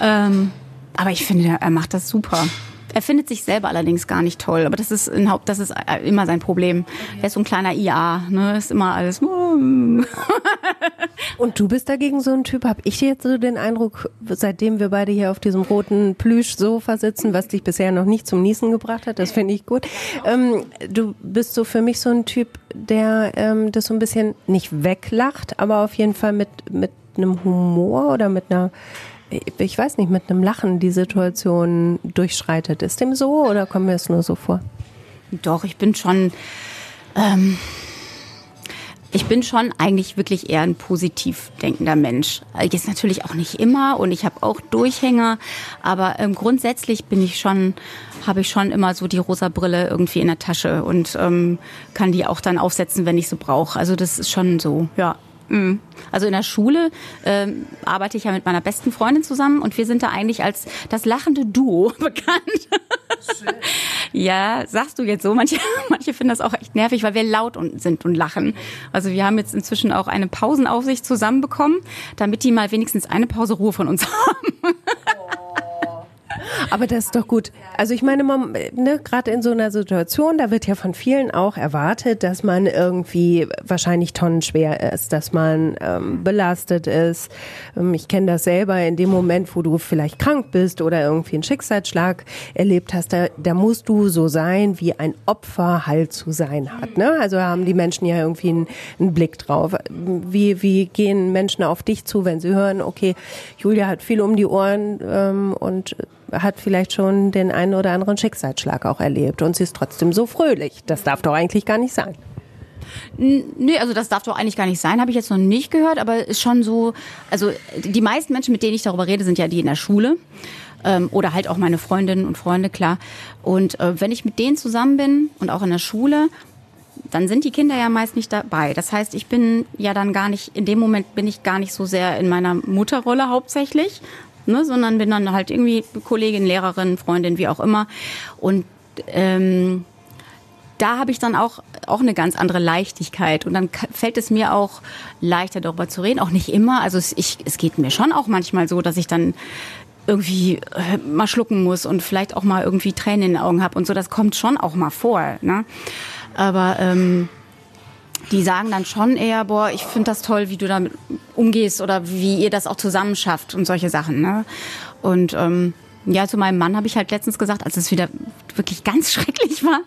Ähm, aber ich finde, er macht das super. Er findet sich selber allerdings gar nicht toll, aber das ist, ein Haupt, das ist immer sein Problem. Er ist so ein kleiner IA, ne? ist immer alles. Und du bist dagegen so ein Typ, habe ich jetzt so den Eindruck, seitdem wir beide hier auf diesem roten Plüschsofa sitzen, was dich bisher noch nicht zum Niesen gebracht hat, das finde ich gut. Ähm, du bist so für mich so ein Typ, der ähm, das so ein bisschen nicht weglacht, aber auf jeden Fall mit, mit einem Humor oder mit einer ich weiß nicht, mit einem Lachen die Situation durchschreitet. Ist dem so oder kommt mir es nur so vor? Doch, ich bin schon, ähm, ich bin schon eigentlich wirklich eher ein positiv denkender Mensch. Jetzt natürlich auch nicht immer und ich habe auch Durchhänger, aber ähm, grundsätzlich bin ich schon, habe ich schon immer so die rosa Brille irgendwie in der Tasche und ähm, kann die auch dann aufsetzen, wenn ich sie brauche. Also das ist schon so, ja. Mhm. Also in der Schule ähm, arbeite ich ja mit meiner besten Freundin zusammen und wir sind da eigentlich als das lachende Duo bekannt. Ja, sagst du jetzt so. Manche, manche finden das auch echt nervig, weil wir laut und, sind und lachen. Also wir haben jetzt inzwischen auch eine Pausenaufsicht zusammenbekommen, damit die mal wenigstens eine Pause Ruhe von uns haben. Aber das ist doch gut. Also ich meine, ne, gerade in so einer Situation, da wird ja von vielen auch erwartet, dass man irgendwie wahrscheinlich tonnenschwer ist, dass man ähm, belastet ist. Ähm, ich kenne das selber in dem Moment, wo du vielleicht krank bist oder irgendwie einen Schicksalsschlag erlebt hast, da, da musst du so sein, wie ein Opfer halt zu sein hat. Ne? Also haben die Menschen ja irgendwie einen, einen Blick drauf. Wie, wie gehen Menschen auf dich zu, wenn sie hören, okay, Julia hat viel um die Ohren ähm, und hat vielleicht schon den einen oder anderen Schicksalsschlag auch erlebt und sie ist trotzdem so fröhlich. Das darf doch eigentlich gar nicht sein. Nee, also das darf doch eigentlich gar nicht sein, habe ich jetzt noch nicht gehört, aber ist schon so, also die meisten Menschen, mit denen ich darüber rede, sind ja die in der Schule ähm, oder halt auch meine Freundinnen und Freunde, klar. Und äh, wenn ich mit denen zusammen bin und auch in der Schule, dann sind die Kinder ja meist nicht dabei. Das heißt, ich bin ja dann gar nicht, in dem Moment bin ich gar nicht so sehr in meiner Mutterrolle hauptsächlich, ne, sondern bin dann halt irgendwie Kollegin, Lehrerin, Freundin, wie auch immer. Und ähm, da habe ich dann auch, auch eine ganz andere Leichtigkeit. Und dann fällt es mir auch leichter, darüber zu reden. Auch nicht immer. Also es, ich, es geht mir schon auch manchmal so, dass ich dann irgendwie äh, mal schlucken muss und vielleicht auch mal irgendwie Tränen in den Augen habe und so. Das kommt schon auch mal vor. Ne? Aber ähm, die sagen dann schon eher, boah, ich finde das toll, wie du damit umgehst oder wie ihr das auch zusammen schafft und solche Sachen. Ne? Und ähm, ja, zu meinem Mann habe ich halt letztens gesagt, als es wieder wirklich ganz schrecklich war,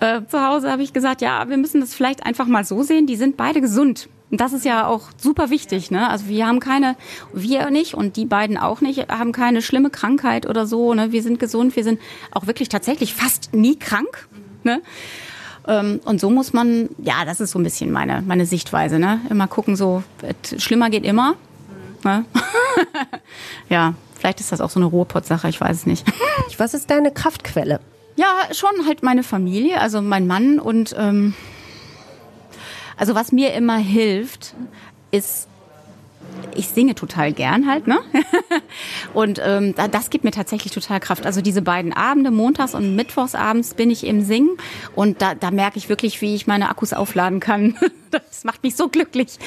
äh, zu Hause habe ich gesagt, ja, wir müssen das vielleicht einfach mal so sehen, die sind beide gesund. Und das ist ja auch super wichtig, ne? Also wir haben keine, wir nicht und die beiden auch nicht, haben keine schlimme Krankheit oder so, ne? Wir sind gesund, wir sind auch wirklich tatsächlich fast nie krank, ne? Ähm, und so muss man, ja, das ist so ein bisschen meine, meine Sichtweise. Ne? Immer gucken, so, schlimmer geht immer. Ne? ja, vielleicht ist das auch so eine Ruhrpott-Sache, ich weiß es nicht. Was ist deine Kraftquelle? Ja, schon halt meine Familie, also mein Mann und ähm, also was mir immer hilft, ist ich singe total gern halt, ne? und ähm, das gibt mir tatsächlich total Kraft. Also diese beiden Abende, montags und mittwochsabends, bin ich im Singen und da, da merke ich wirklich, wie ich meine Akkus aufladen kann. das macht mich so glücklich.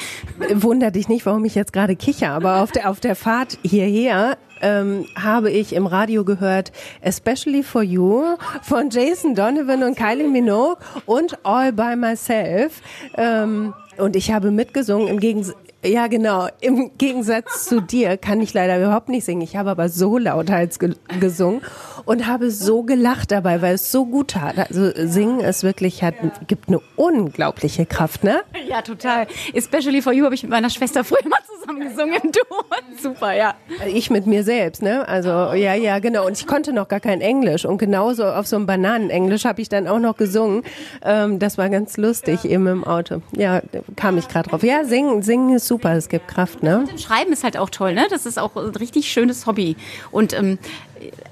Wunder dich nicht, warum ich jetzt gerade kicher, aber auf der, auf der Fahrt hierher ähm, habe ich im Radio gehört Especially for You von Jason Donovan und Kylie Minogue und All by Myself. Ähm, und ich habe mitgesungen im Gegensatz ja, genau. Im Gegensatz zu dir kann ich leider überhaupt nicht singen. Ich habe aber so lauthals ge gesungen und habe so gelacht dabei, weil es so gut tat. Also singen ist wirklich hat gibt eine unglaubliche Kraft, ne? Ja, total. Especially for you habe ich mit meiner Schwester früher mal zusammen gesungen im Duo. Super, ja. Ich mit mir selbst, ne? Also ja, ja, genau. Und ich konnte noch gar kein Englisch und genauso auf so einem Bananenenglisch habe ich dann auch noch gesungen. Ähm, das war ganz lustig eben im Auto. Ja, kam ich gerade drauf. Ja, singen, singen ist super. Es gibt Kraft, ne? Und Schreiben ist halt auch toll, ne? Das ist auch ein richtig schönes Hobby. Und ähm,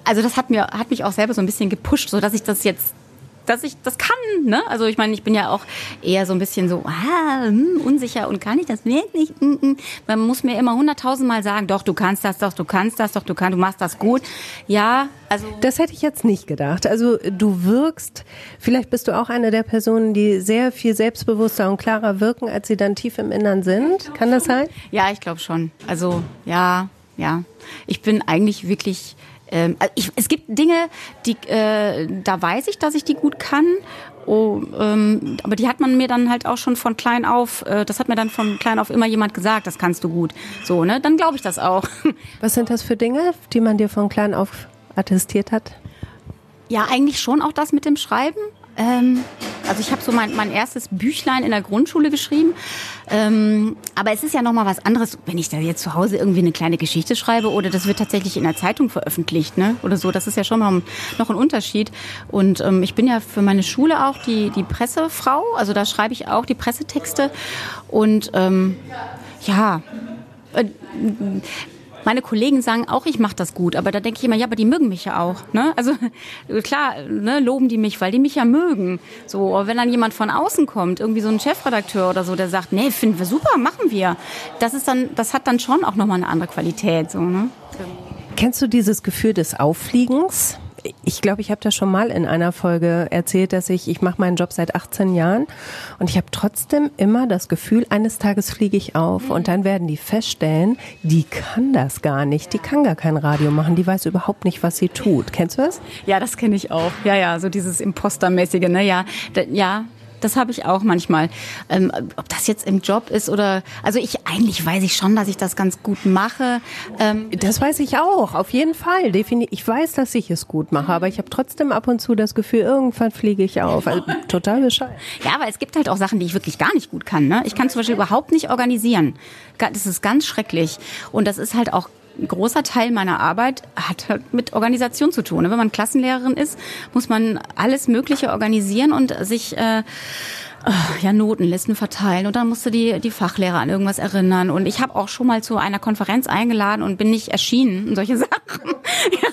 also das hat mir hat mich auch selber so ein bisschen gepusht, so dass ich das jetzt dass ich das kann, ne? Also ich meine, ich bin ja auch eher so ein bisschen so ah, hm, unsicher und kann ich das wirklich? Hm, hm. Man muss mir immer hunderttausendmal sagen, doch, du kannst das, doch, du kannst das, doch, du kannst, du machst das gut. Ja, also das hätte ich jetzt nicht gedacht. Also du wirkst, vielleicht bist du auch eine der Personen, die sehr viel selbstbewusster und klarer wirken, als sie dann tief im Innern sind. Kann das sein? Ja, ich glaube schon. Also ja, ja. Ich bin eigentlich wirklich ähm, also ich, es gibt Dinge, die, äh, da weiß ich, dass ich die gut kann. Oh, ähm, aber die hat man mir dann halt auch schon von klein auf, äh, das hat mir dann von klein auf immer jemand gesagt, das kannst du gut. So, ne? Dann glaube ich das auch. Was sind das für Dinge, die man dir von klein auf attestiert hat? Ja, eigentlich schon auch das mit dem Schreiben. Ähm, also ich habe so mein, mein erstes Büchlein in der Grundschule geschrieben. Ähm, aber es ist ja nochmal was anderes, wenn ich da jetzt zu Hause irgendwie eine kleine Geschichte schreibe oder das wird tatsächlich in der Zeitung veröffentlicht, ne? Oder so. Das ist ja schon noch ein, noch ein Unterschied. Und ähm, ich bin ja für meine Schule auch die, die Pressefrau. Also da schreibe ich auch die Pressetexte. Und ähm, ja, äh, meine Kollegen sagen auch, ich mache das gut, aber da denke ich immer, ja, aber die mögen mich ja auch. Ne? Also klar, ne, loben die mich, weil die mich ja mögen. So, aber wenn dann jemand von außen kommt, irgendwie so ein Chefredakteur oder so, der sagt, nee, finden wir super, machen wir. Das ist dann, das hat dann schon auch nochmal eine andere Qualität. So, ne? Kennst du dieses Gefühl des Auffliegens? Ich glaube, ich habe das schon mal in einer Folge erzählt, dass ich, ich mache meinen Job seit 18 Jahren und ich habe trotzdem immer das Gefühl, eines Tages fliege ich auf und dann werden die feststellen, die kann das gar nicht, die kann gar kein Radio machen, die weiß überhaupt nicht, was sie tut. Kennst du das? Ja, das kenne ich auch. Ja, ja, so dieses Impostermäßige, ne? Ja, ja, das habe ich auch manchmal. Ähm, ob das jetzt im Job ist oder, also ich eigentlich weiß ich schon, dass ich das ganz gut mache. Ähm, das weiß ich auch, auf jeden Fall. Definitiv. Ich weiß, dass ich es gut mache, aber ich habe trotzdem ab und zu das Gefühl, irgendwann fliege ich auf. Also, total bescheid. Ja, aber es gibt halt auch Sachen, die ich wirklich gar nicht gut kann. Ne? Ich kann zum Beispiel überhaupt nicht organisieren. Das ist ganz schrecklich. Und das ist halt auch ein großer Teil meiner Arbeit hat halt mit Organisation zu tun. Wenn man Klassenlehrerin ist, muss man alles Mögliche organisieren und sich äh, ja, Notenlisten verteilen und dann musste die, die Fachlehrer an irgendwas erinnern. Und ich habe auch schon mal zu einer Konferenz eingeladen und bin nicht erschienen und solche Sachen. ja,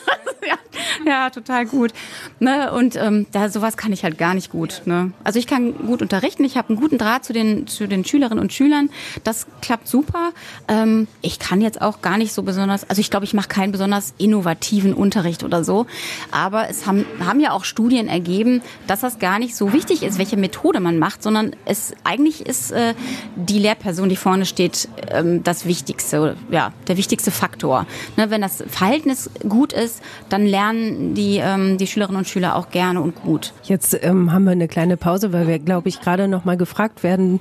ja, total gut. Ne? Und ähm, da sowas kann ich halt gar nicht gut. Ne? Also ich kann gut unterrichten, ich habe einen guten Draht zu den, zu den Schülerinnen und Schülern. Das klappt super. Ähm, ich kann jetzt auch gar nicht so besonders, also ich glaube, ich mache keinen besonders innovativen Unterricht oder so. Aber es haben, haben ja auch Studien ergeben, dass das gar nicht so wichtig ist, welche Methode man macht, sondern es eigentlich ist äh, die Lehrperson, die vorne steht, ähm, das Wichtigste, ja, der wichtigste Faktor. Ne, wenn das Verhältnis gut ist, dann lernen die, ähm, die Schülerinnen und Schüler auch gerne und gut. Jetzt ähm, haben wir eine kleine Pause, weil wir, glaube ich, gerade noch mal gefragt werden,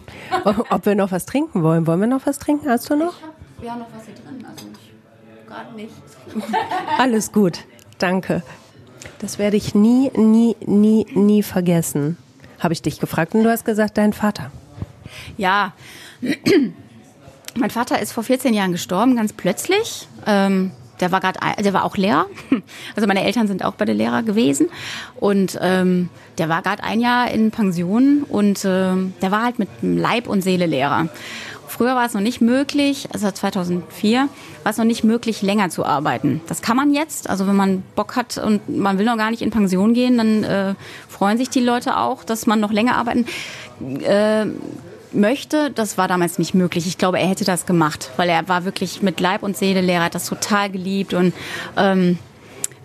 ob wir noch was trinken wollen. Wollen wir noch was trinken? Hast du noch? Ich hab, noch was hier drin, also gerade nicht. Alles gut, danke. Das werde ich nie, nie, nie, nie vergessen. Habe ich dich gefragt und du hast gesagt, dein Vater. Ja, mein Vater ist vor 14 Jahren gestorben, ganz plötzlich. Ähm, der war gerade, der war auch Lehrer. Also meine Eltern sind auch bei der Lehrer gewesen und ähm, der war gerade ein Jahr in Pension und äh, der war halt mit Leib und Seele Lehrer. Früher war es noch nicht möglich, also 2004 war es noch nicht möglich, länger zu arbeiten. Das kann man jetzt. Also wenn man Bock hat und man will noch gar nicht in Pension gehen, dann äh, freuen sich die Leute auch, dass man noch länger arbeiten. Äh, möchte, das war damals nicht möglich. Ich glaube, er hätte das gemacht, weil er war wirklich mit Leib und Seele Lehrer, hat das total geliebt und ähm,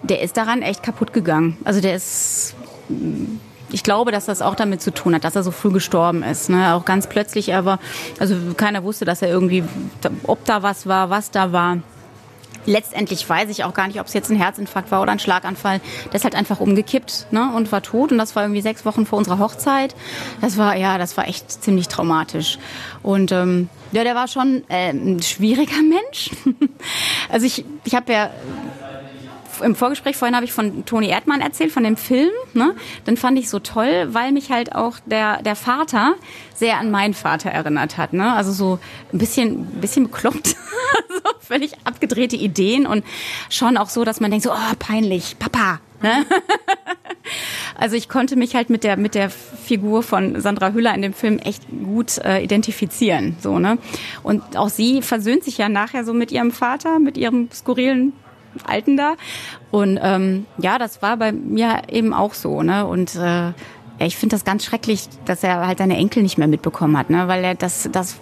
der ist daran echt kaputt gegangen. Also der ist ich glaube, dass das auch damit zu tun hat, dass er so früh gestorben ist. Ne? Auch ganz plötzlich, aber also keiner wusste, dass er irgendwie, ob da was war, was da war. Letztendlich weiß ich auch gar nicht, ob es jetzt ein Herzinfarkt war oder ein Schlaganfall. Der ist halt einfach umgekippt ne? und war tot. Und das war irgendwie sechs Wochen vor unserer Hochzeit. Das war, ja, das war echt ziemlich traumatisch. Und ähm, ja, der war schon äh, ein schwieriger Mensch. also ich, ich habe ja im Vorgespräch vorhin habe ich von Toni Erdmann erzählt, von dem Film. Ne? Den fand ich so toll, weil mich halt auch der, der Vater sehr an meinen Vater erinnert hat. Ne? Also so ein bisschen, bisschen bekloppt, so völlig abgedrehte Ideen und schon auch so, dass man denkt so, oh, peinlich, Papa. Ne? Also ich konnte mich halt mit der mit der Figur von Sandra Hüller in dem Film echt gut äh, identifizieren, so ne. Und auch sie versöhnt sich ja nachher so mit ihrem Vater, mit ihrem skurrilen Alten da. Und ähm, ja, das war bei mir eben auch so. Ne? Und äh, ich finde das ganz schrecklich, dass er halt seine Enkel nicht mehr mitbekommen hat, ne? weil er das, das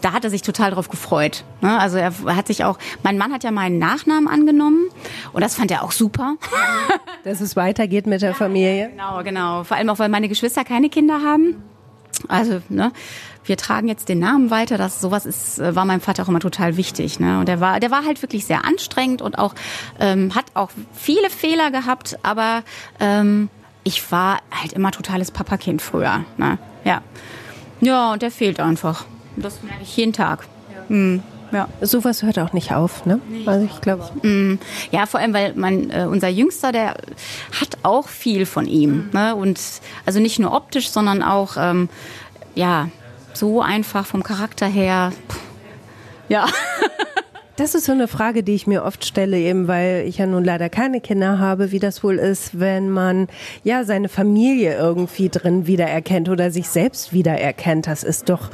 da hat er sich total drauf gefreut. Ne? Also er hat sich auch, mein Mann hat ja meinen Nachnamen angenommen und das fand er auch super. Dass es weitergeht mit der Familie. Genau, genau. Vor allem auch, weil meine Geschwister keine Kinder haben. Also, ne, wir tragen jetzt den Namen weiter. Das sowas ist, äh, war meinem Vater auch immer total wichtig. Ne? Und der war, der war halt wirklich sehr anstrengend und auch ähm, hat auch viele Fehler gehabt, aber ähm, ich war halt immer totales Papakind früher. Ne? Ja. Ja, und der fehlt einfach. Das merke ich jeden Tag. Ja. Hm. Ja. Sowas hört auch nicht auf, ne? Also ich glaube. Mm, ja, vor allem, weil mein, äh, unser Jüngster, der hat auch viel von ihm. Ne? Und also nicht nur optisch, sondern auch ähm, ja, so einfach vom Charakter her. Pff, ja. Das ist so eine Frage, die ich mir oft stelle, eben weil ich ja nun leider keine Kinder habe, wie das wohl ist, wenn man ja seine Familie irgendwie drin wiedererkennt oder sich selbst wiedererkennt. Das ist doch,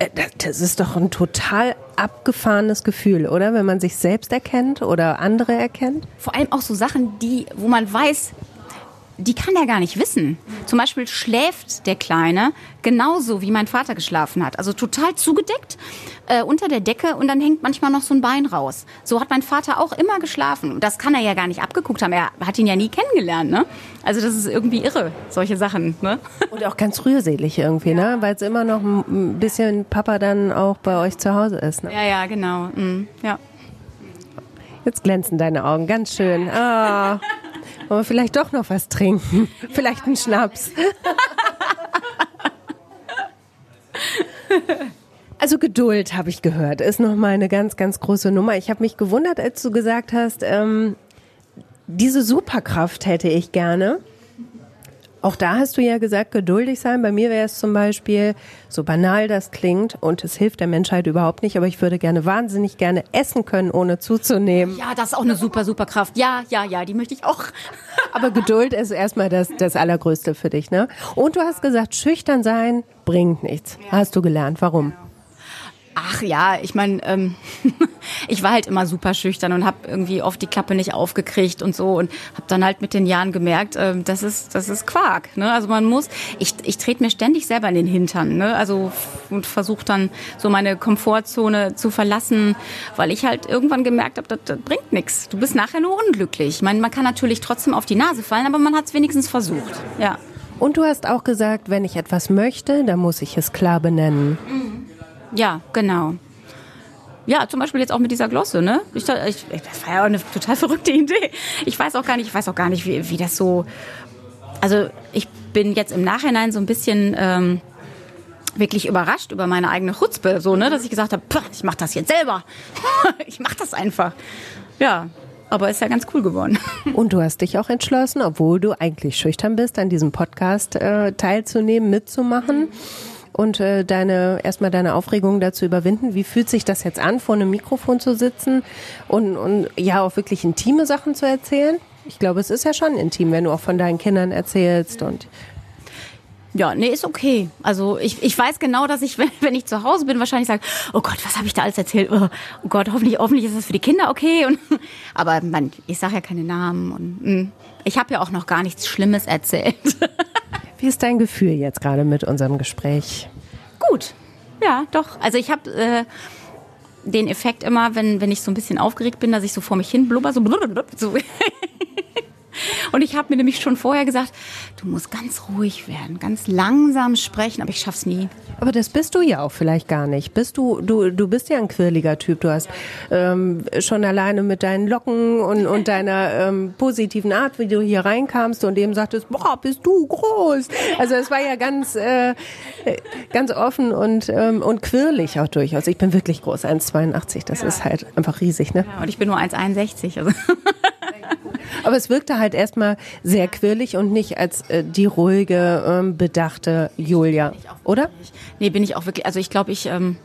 äh, das ist doch ein total abgefahrenes Gefühl, oder? Wenn man sich selbst erkennt oder andere erkennt. Vor allem auch so Sachen, die, wo man weiß, die kann er gar nicht wissen. Zum Beispiel schläft der Kleine genauso, wie mein Vater geschlafen hat. Also total zugedeckt äh, unter der Decke und dann hängt manchmal noch so ein Bein raus. So hat mein Vater auch immer geschlafen. Das kann er ja gar nicht abgeguckt haben. Er hat ihn ja nie kennengelernt. Ne? Also das ist irgendwie irre, solche Sachen. Ne? Und auch ganz rührselig irgendwie, ne? weil es immer noch ein bisschen Papa dann auch bei euch zu Hause ist. Ne? Ja, ja, genau. Mhm. Ja. Jetzt glänzen deine Augen, ganz schön. Ah. Wollen wir vielleicht doch noch was trinken? Vielleicht einen Schnaps. Also Geduld, habe ich gehört, ist nochmal eine ganz, ganz große Nummer. Ich habe mich gewundert, als du gesagt hast, ähm, diese Superkraft hätte ich gerne. Auch da hast du ja gesagt, geduldig sein. Bei mir wäre es zum Beispiel, so banal das klingt und es hilft der Menschheit überhaupt nicht, aber ich würde gerne wahnsinnig gerne essen können, ohne zuzunehmen. Ja, das ist auch eine super, super Kraft. Ja, ja, ja, die möchte ich auch. Aber Geduld ist erstmal das, das Allergrößte für dich, ne? Und du hast gesagt, schüchtern sein bringt nichts. Ja. Hast du gelernt. Warum? Genau. Ach ja, ich meine, ähm, ich war halt immer super schüchtern und habe irgendwie oft die Klappe nicht aufgekriegt und so und habe dann halt mit den Jahren gemerkt, ähm, das ist das ist Quark. Ne? Also man muss, ich, ich trete mir ständig selber in den Hintern, ne? also und versuche dann so meine Komfortzone zu verlassen, weil ich halt irgendwann gemerkt habe, das, das bringt nichts. Du bist nachher nur unglücklich. Ich meine, man kann natürlich trotzdem auf die Nase fallen, aber man hat es wenigstens versucht. Ja. Und du hast auch gesagt, wenn ich etwas möchte, dann muss ich es klar benennen. Mhm. Ja, genau. Ja, zum Beispiel jetzt auch mit dieser Glosse, ne? Ich, ich, das war ja auch eine total verrückte Idee. Ich weiß auch gar nicht, ich weiß auch gar nicht, wie, wie das so. Also ich bin jetzt im Nachhinein so ein bisschen ähm, wirklich überrascht über meine eigene Chutzpe, so, ne, dass ich gesagt habe, ich mach das jetzt selber. ich mach das einfach. Ja, aber ist ja ganz cool geworden. Und du hast dich auch entschlossen, obwohl du eigentlich schüchtern bist, an diesem Podcast äh, teilzunehmen, mitzumachen. Und äh, deine erstmal deine Aufregung dazu überwinden. Wie fühlt sich das jetzt an, vor einem Mikrofon zu sitzen und, und ja auch wirklich intime Sachen zu erzählen? Ich glaube, es ist ja schon intim, wenn du auch von deinen Kindern erzählst und ja, nee, ist okay. Also ich, ich weiß genau, dass ich, wenn, wenn ich zu Hause bin, wahrscheinlich sage, oh Gott, was habe ich da alles erzählt? Oh, oh, Gott, hoffentlich, hoffentlich ist das für die Kinder okay. Und, aber man, ich sage ja keine Namen und mh. Hm, ich habe ja auch noch gar nichts Schlimmes erzählt. Wie ist dein Gefühl jetzt gerade mit unserem Gespräch? Gut. Ja, doch. Also ich habe äh, den Effekt immer, wenn, wenn ich so ein bisschen aufgeregt bin, dass ich so vor mich hin blubber, so, so Und ich habe mir nämlich schon vorher gesagt, du musst ganz ruhig werden, ganz langsam sprechen, aber ich schaff's nie. Aber das bist du ja auch vielleicht gar nicht. Bist du, du, du bist ja ein quirliger Typ. Du hast ähm, schon alleine mit deinen Locken und, und deiner ähm, positiven Art, wie du hier reinkamst und eben sagtest, boah, bist du groß. Also es war ja ganz, äh, ganz offen und, ähm, und quirlig auch durchaus. Ich bin wirklich groß, 1,82. Das ja. ist halt einfach riesig, ne? Ja, und ich bin nur 1,61. Also. Aber es wirkte halt erstmal sehr quirlig und nicht als äh, die ruhige, ähm, bedachte Julia, oder? Nee, bin ich auch wirklich. Also ich glaube, ich. Ähm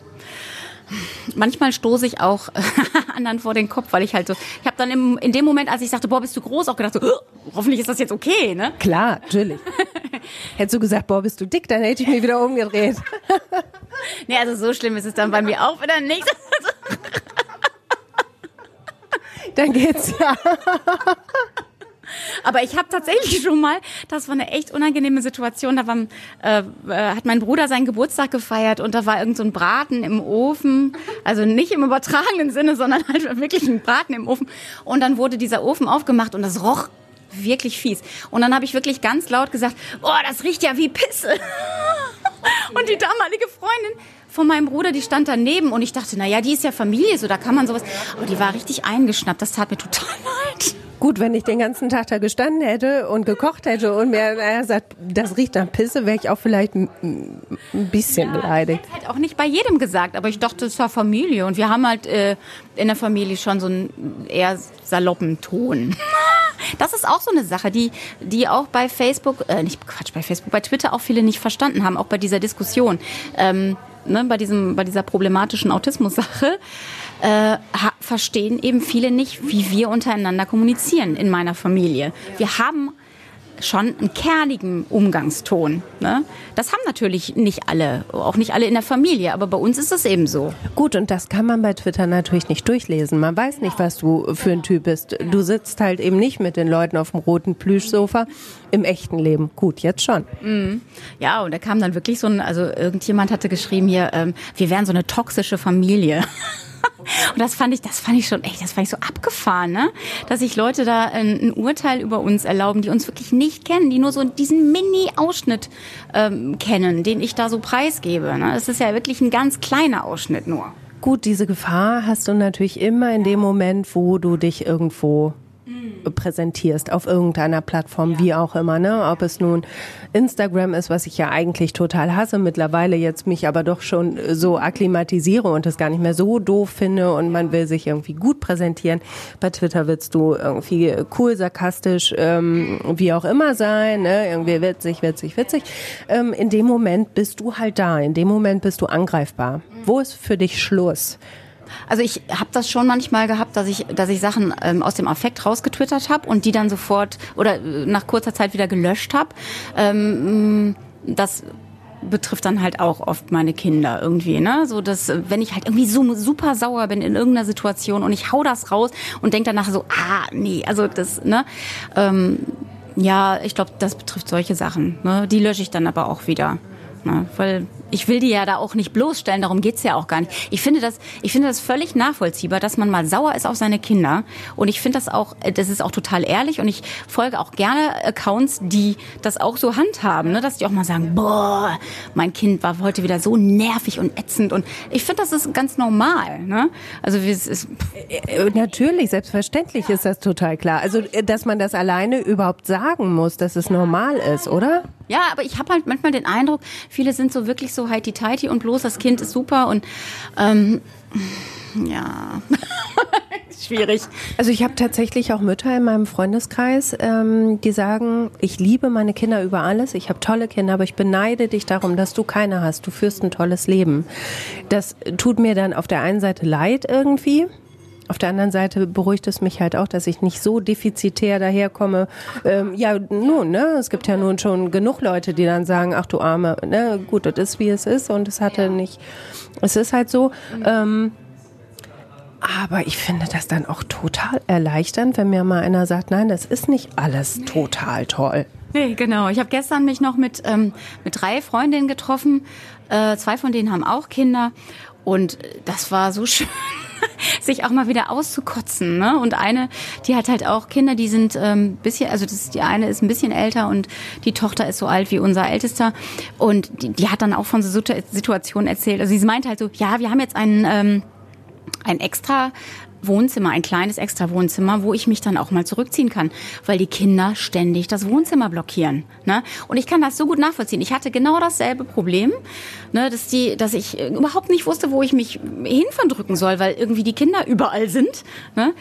manchmal stoße ich auch anderen vor den Kopf, weil ich halt so, ich habe dann im, in dem Moment, als ich sagte, boah, bist du groß, auch gedacht, so, hoffentlich ist das jetzt okay, ne? Klar, natürlich. Hättest du gesagt, boah, bist du dick, dann hätte ich mich wieder umgedreht. nee, also so schlimm ist es dann bei mir auch wieder nicht. Dann geht's ja. Aber ich habe tatsächlich schon mal, das war eine echt unangenehme Situation, da war, äh, äh, hat mein Bruder seinen Geburtstag gefeiert und da war irgend so ein Braten im Ofen, also nicht im übertragenen Sinne, sondern halt wirklich ein Braten im Ofen. Und dann wurde dieser Ofen aufgemacht und das roch wirklich fies. Und dann habe ich wirklich ganz laut gesagt, oh, das riecht ja wie Pisse. Und die damalige Freundin von meinem Bruder, die stand daneben und ich dachte, na ja, die ist ja Familie, so da kann man sowas. Aber die war richtig eingeschnappt. Das tat mir total leid. Gut, wenn ich den ganzen Tag da gestanden hätte und gekocht hätte und mir naja, sagt, das riecht nach Pisse, wäre ich auch vielleicht ein bisschen ja, beleidigt. Ich halt auch nicht bei jedem gesagt, aber ich dachte, es war Familie und wir haben halt äh, in der Familie schon so einen eher saloppen Ton. Das ist auch so eine Sache, die, die auch bei Facebook, äh, nicht Quatsch, bei Facebook, bei Twitter auch viele nicht verstanden haben, auch bei dieser Diskussion. Ähm, ne, bei, diesem, bei dieser problematischen Autismus-Sache, äh, verstehen eben viele nicht, wie wir untereinander kommunizieren in meiner Familie. Wir haben schon einen kernigen Umgangston. Ne? Das haben natürlich nicht alle, auch nicht alle in der Familie, aber bei uns ist es eben so. Gut, und das kann man bei Twitter natürlich nicht durchlesen. Man weiß nicht, was du für ein Typ bist. Du sitzt halt eben nicht mit den Leuten auf dem roten Plüschsofa im echten Leben. Gut, jetzt schon. Mhm. Ja, und da kam dann wirklich so ein, also irgendjemand hatte geschrieben hier, ähm, wir wären so eine toxische Familie. Und das fand ich, das fand ich schon echt, das fand ich so abgefahren, ne? Dass sich Leute da ein, ein Urteil über uns erlauben, die uns wirklich nicht kennen, die nur so diesen Mini-Ausschnitt ähm, kennen, den ich da so preisgebe. Ne? Das ist ja wirklich ein ganz kleiner Ausschnitt nur. Gut, diese Gefahr hast du natürlich immer in dem Moment, wo du dich irgendwo präsentierst auf irgendeiner Plattform, ja. wie auch immer, ne? Ob es nun Instagram ist, was ich ja eigentlich total hasse, mittlerweile jetzt mich aber doch schon so akklimatisiere und das gar nicht mehr so doof finde und man will sich irgendwie gut präsentieren. Bei Twitter willst du irgendwie cool, sarkastisch, ähm, wie auch immer sein, ne? Irgendwie witzig, witzig, witzig. Ähm, in dem Moment bist du halt da, in dem Moment bist du angreifbar. Wo ist für dich Schluss? Also ich habe das schon manchmal gehabt, dass ich, dass ich Sachen ähm, aus dem Affekt rausgetwittert habe und die dann sofort oder äh, nach kurzer Zeit wieder gelöscht habe. Ähm, das betrifft dann halt auch oft meine Kinder irgendwie, ne? So dass wenn ich halt irgendwie so super sauer bin in irgendeiner Situation und ich hau das raus und denk danach so, ah nee, also das, ne? Ähm, ja, ich glaube, das betrifft solche Sachen. Ne? Die lösche ich dann aber auch wieder. Ne? Weil ich will die ja da auch nicht bloßstellen, darum geht's ja auch gar nicht. Ich finde das, ich finde das völlig nachvollziehbar, dass man mal sauer ist auf seine Kinder. Und ich finde das auch, das ist auch total ehrlich und ich folge auch gerne Accounts, die das auch so handhaben, ne? dass die auch mal sagen, boah, mein Kind war heute wieder so nervig und ätzend. Und ich finde, das ist ganz normal. Ne? Also es ist äh, natürlich, selbstverständlich ist das total klar. Also dass man das alleine überhaupt sagen muss, dass es normal ist, oder? Ja, aber ich habe halt manchmal den Eindruck, viele sind so wirklich so heiti-teiti und bloß das Kind ist super und ähm, ja. Schwierig. Also ich habe tatsächlich auch Mütter in meinem Freundeskreis, ähm, die sagen, ich liebe meine Kinder über alles, ich habe tolle Kinder, aber ich beneide dich darum, dass du keine hast. Du führst ein tolles Leben. Das tut mir dann auf der einen Seite leid irgendwie, auf der anderen Seite beruhigt es mich halt auch, dass ich nicht so defizitär daherkomme. Ähm, ja, nun, ne, es gibt ja nun schon genug Leute, die dann sagen, ach du Arme, ne, gut, das ist wie es ist und es hatte nicht, es ist halt so. Mhm. Ähm, aber ich finde das dann auch total erleichternd, wenn mir mal einer sagt, nein, das ist nicht alles total toll. Nee, genau. Ich habe gestern mich noch mit, ähm, mit drei Freundinnen getroffen. Äh, zwei von denen haben auch Kinder. Und das war so schön sich auch mal wieder auszukotzen. Ne? Und eine, die hat halt auch Kinder, die sind ähm, bisschen, also das, die eine ist ein bisschen älter und die Tochter ist so alt wie unser Ältester. Und die, die hat dann auch von so Situationen erzählt. Also sie meinte halt so, ja, wir haben jetzt einen ähm, ein extra Wohnzimmer, ein kleines extra Wohnzimmer, wo ich mich dann auch mal zurückziehen kann, weil die Kinder ständig das Wohnzimmer blockieren. Ne? Und ich kann das so gut nachvollziehen. Ich hatte genau dasselbe Problem, ne, dass die, dass ich überhaupt nicht wusste, wo ich mich hin verdrücken soll, weil irgendwie die Kinder überall sind. Ne?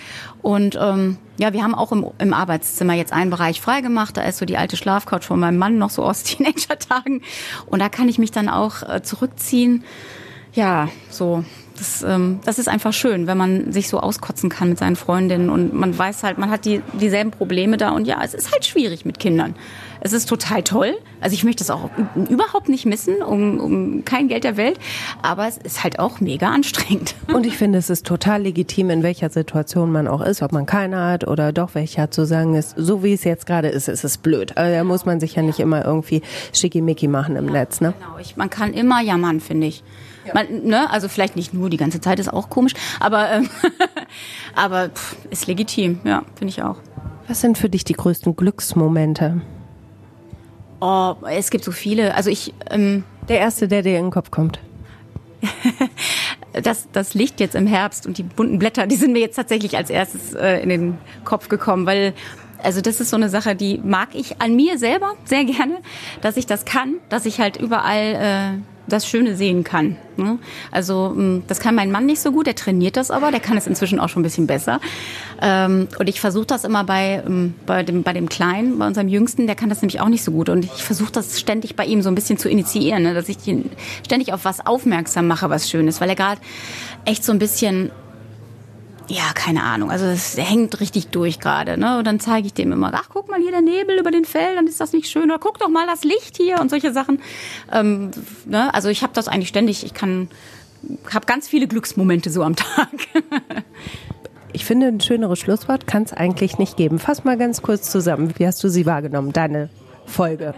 Und ähm, ja, wir haben auch im, im Arbeitszimmer jetzt einen Bereich freigemacht. Da ist so die alte Schlafcouch von meinem Mann noch so aus Teenager-Tagen. Und da kann ich mich dann auch äh, zurückziehen. Ja, so das, ähm, das ist einfach schön, wenn man sich so auskotzen kann mit seinen Freundinnen und man weiß halt, man hat die, dieselben Probleme da und ja, es ist halt schwierig mit Kindern. Es ist total toll. Also ich möchte es auch überhaupt nicht missen, um, um kein Geld der Welt, aber es ist halt auch mega anstrengend. Und ich finde, es ist total legitim, in welcher Situation man auch ist, ob man keine hat oder doch welche hat, zu sagen, ist, so wie es jetzt gerade ist, ist es blöd. Also da muss man sich ja nicht immer irgendwie schickimicki machen im ja, Netz. Ne? Genau, ich, man kann immer jammern, finde ich. Ja. Man, ne, also vielleicht nicht nur die ganze Zeit, ist auch komisch, aber, ähm, aber pff, ist legitim, ja, finde ich auch. Was sind für dich die größten Glücksmomente? Oh, es gibt so viele. Also ich. Ähm, der erste, der dir in den Kopf kommt. das, das Licht jetzt im Herbst und die bunten Blätter, die sind mir jetzt tatsächlich als erstes äh, in den Kopf gekommen, weil also das ist so eine Sache, die mag ich an mir selber sehr gerne, dass ich das kann, dass ich halt überall äh, das Schöne sehen kann. Ne? Also mm, das kann mein Mann nicht so gut, der trainiert das aber, der kann es inzwischen auch schon ein bisschen besser. Ähm, und ich versuche das immer bei, ähm, bei, dem, bei dem Kleinen, bei unserem Jüngsten, der kann das nämlich auch nicht so gut. Und ich versuche das ständig bei ihm so ein bisschen zu initiieren, ne? dass ich ihn ständig auf was aufmerksam mache, was Schönes, weil er gerade echt so ein bisschen ja, keine Ahnung. Also es hängt richtig durch gerade. Ne? Und dann zeige ich dem immer, ach, guck mal hier der Nebel über den Feldern, ist das nicht schön? Oder guck doch mal das Licht hier und solche Sachen. Ähm, ne? Also ich habe das eigentlich ständig. Ich kann, habe ganz viele Glücksmomente so am Tag. ich finde, ein schöneres Schlusswort kann es eigentlich nicht geben. Fass mal ganz kurz zusammen. Wie hast du sie wahrgenommen, deine Folge?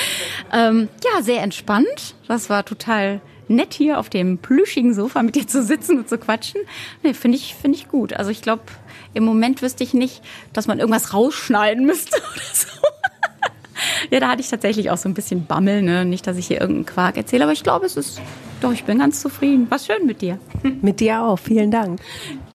ähm, ja, sehr entspannt. Das war total nett hier auf dem plüschigen Sofa mit dir zu sitzen und zu quatschen. Nee, finde ich, finde ich gut. Also ich glaube, im Moment wüsste ich nicht, dass man irgendwas rausschneiden müsste oder so. ja, da hatte ich tatsächlich auch so ein bisschen Bammel, ne? Nicht, dass ich hier irgendeinen Quark erzähle, aber ich glaube, es ist, doch, ich bin ganz zufrieden. War schön mit dir. Mit dir auch. Vielen Dank.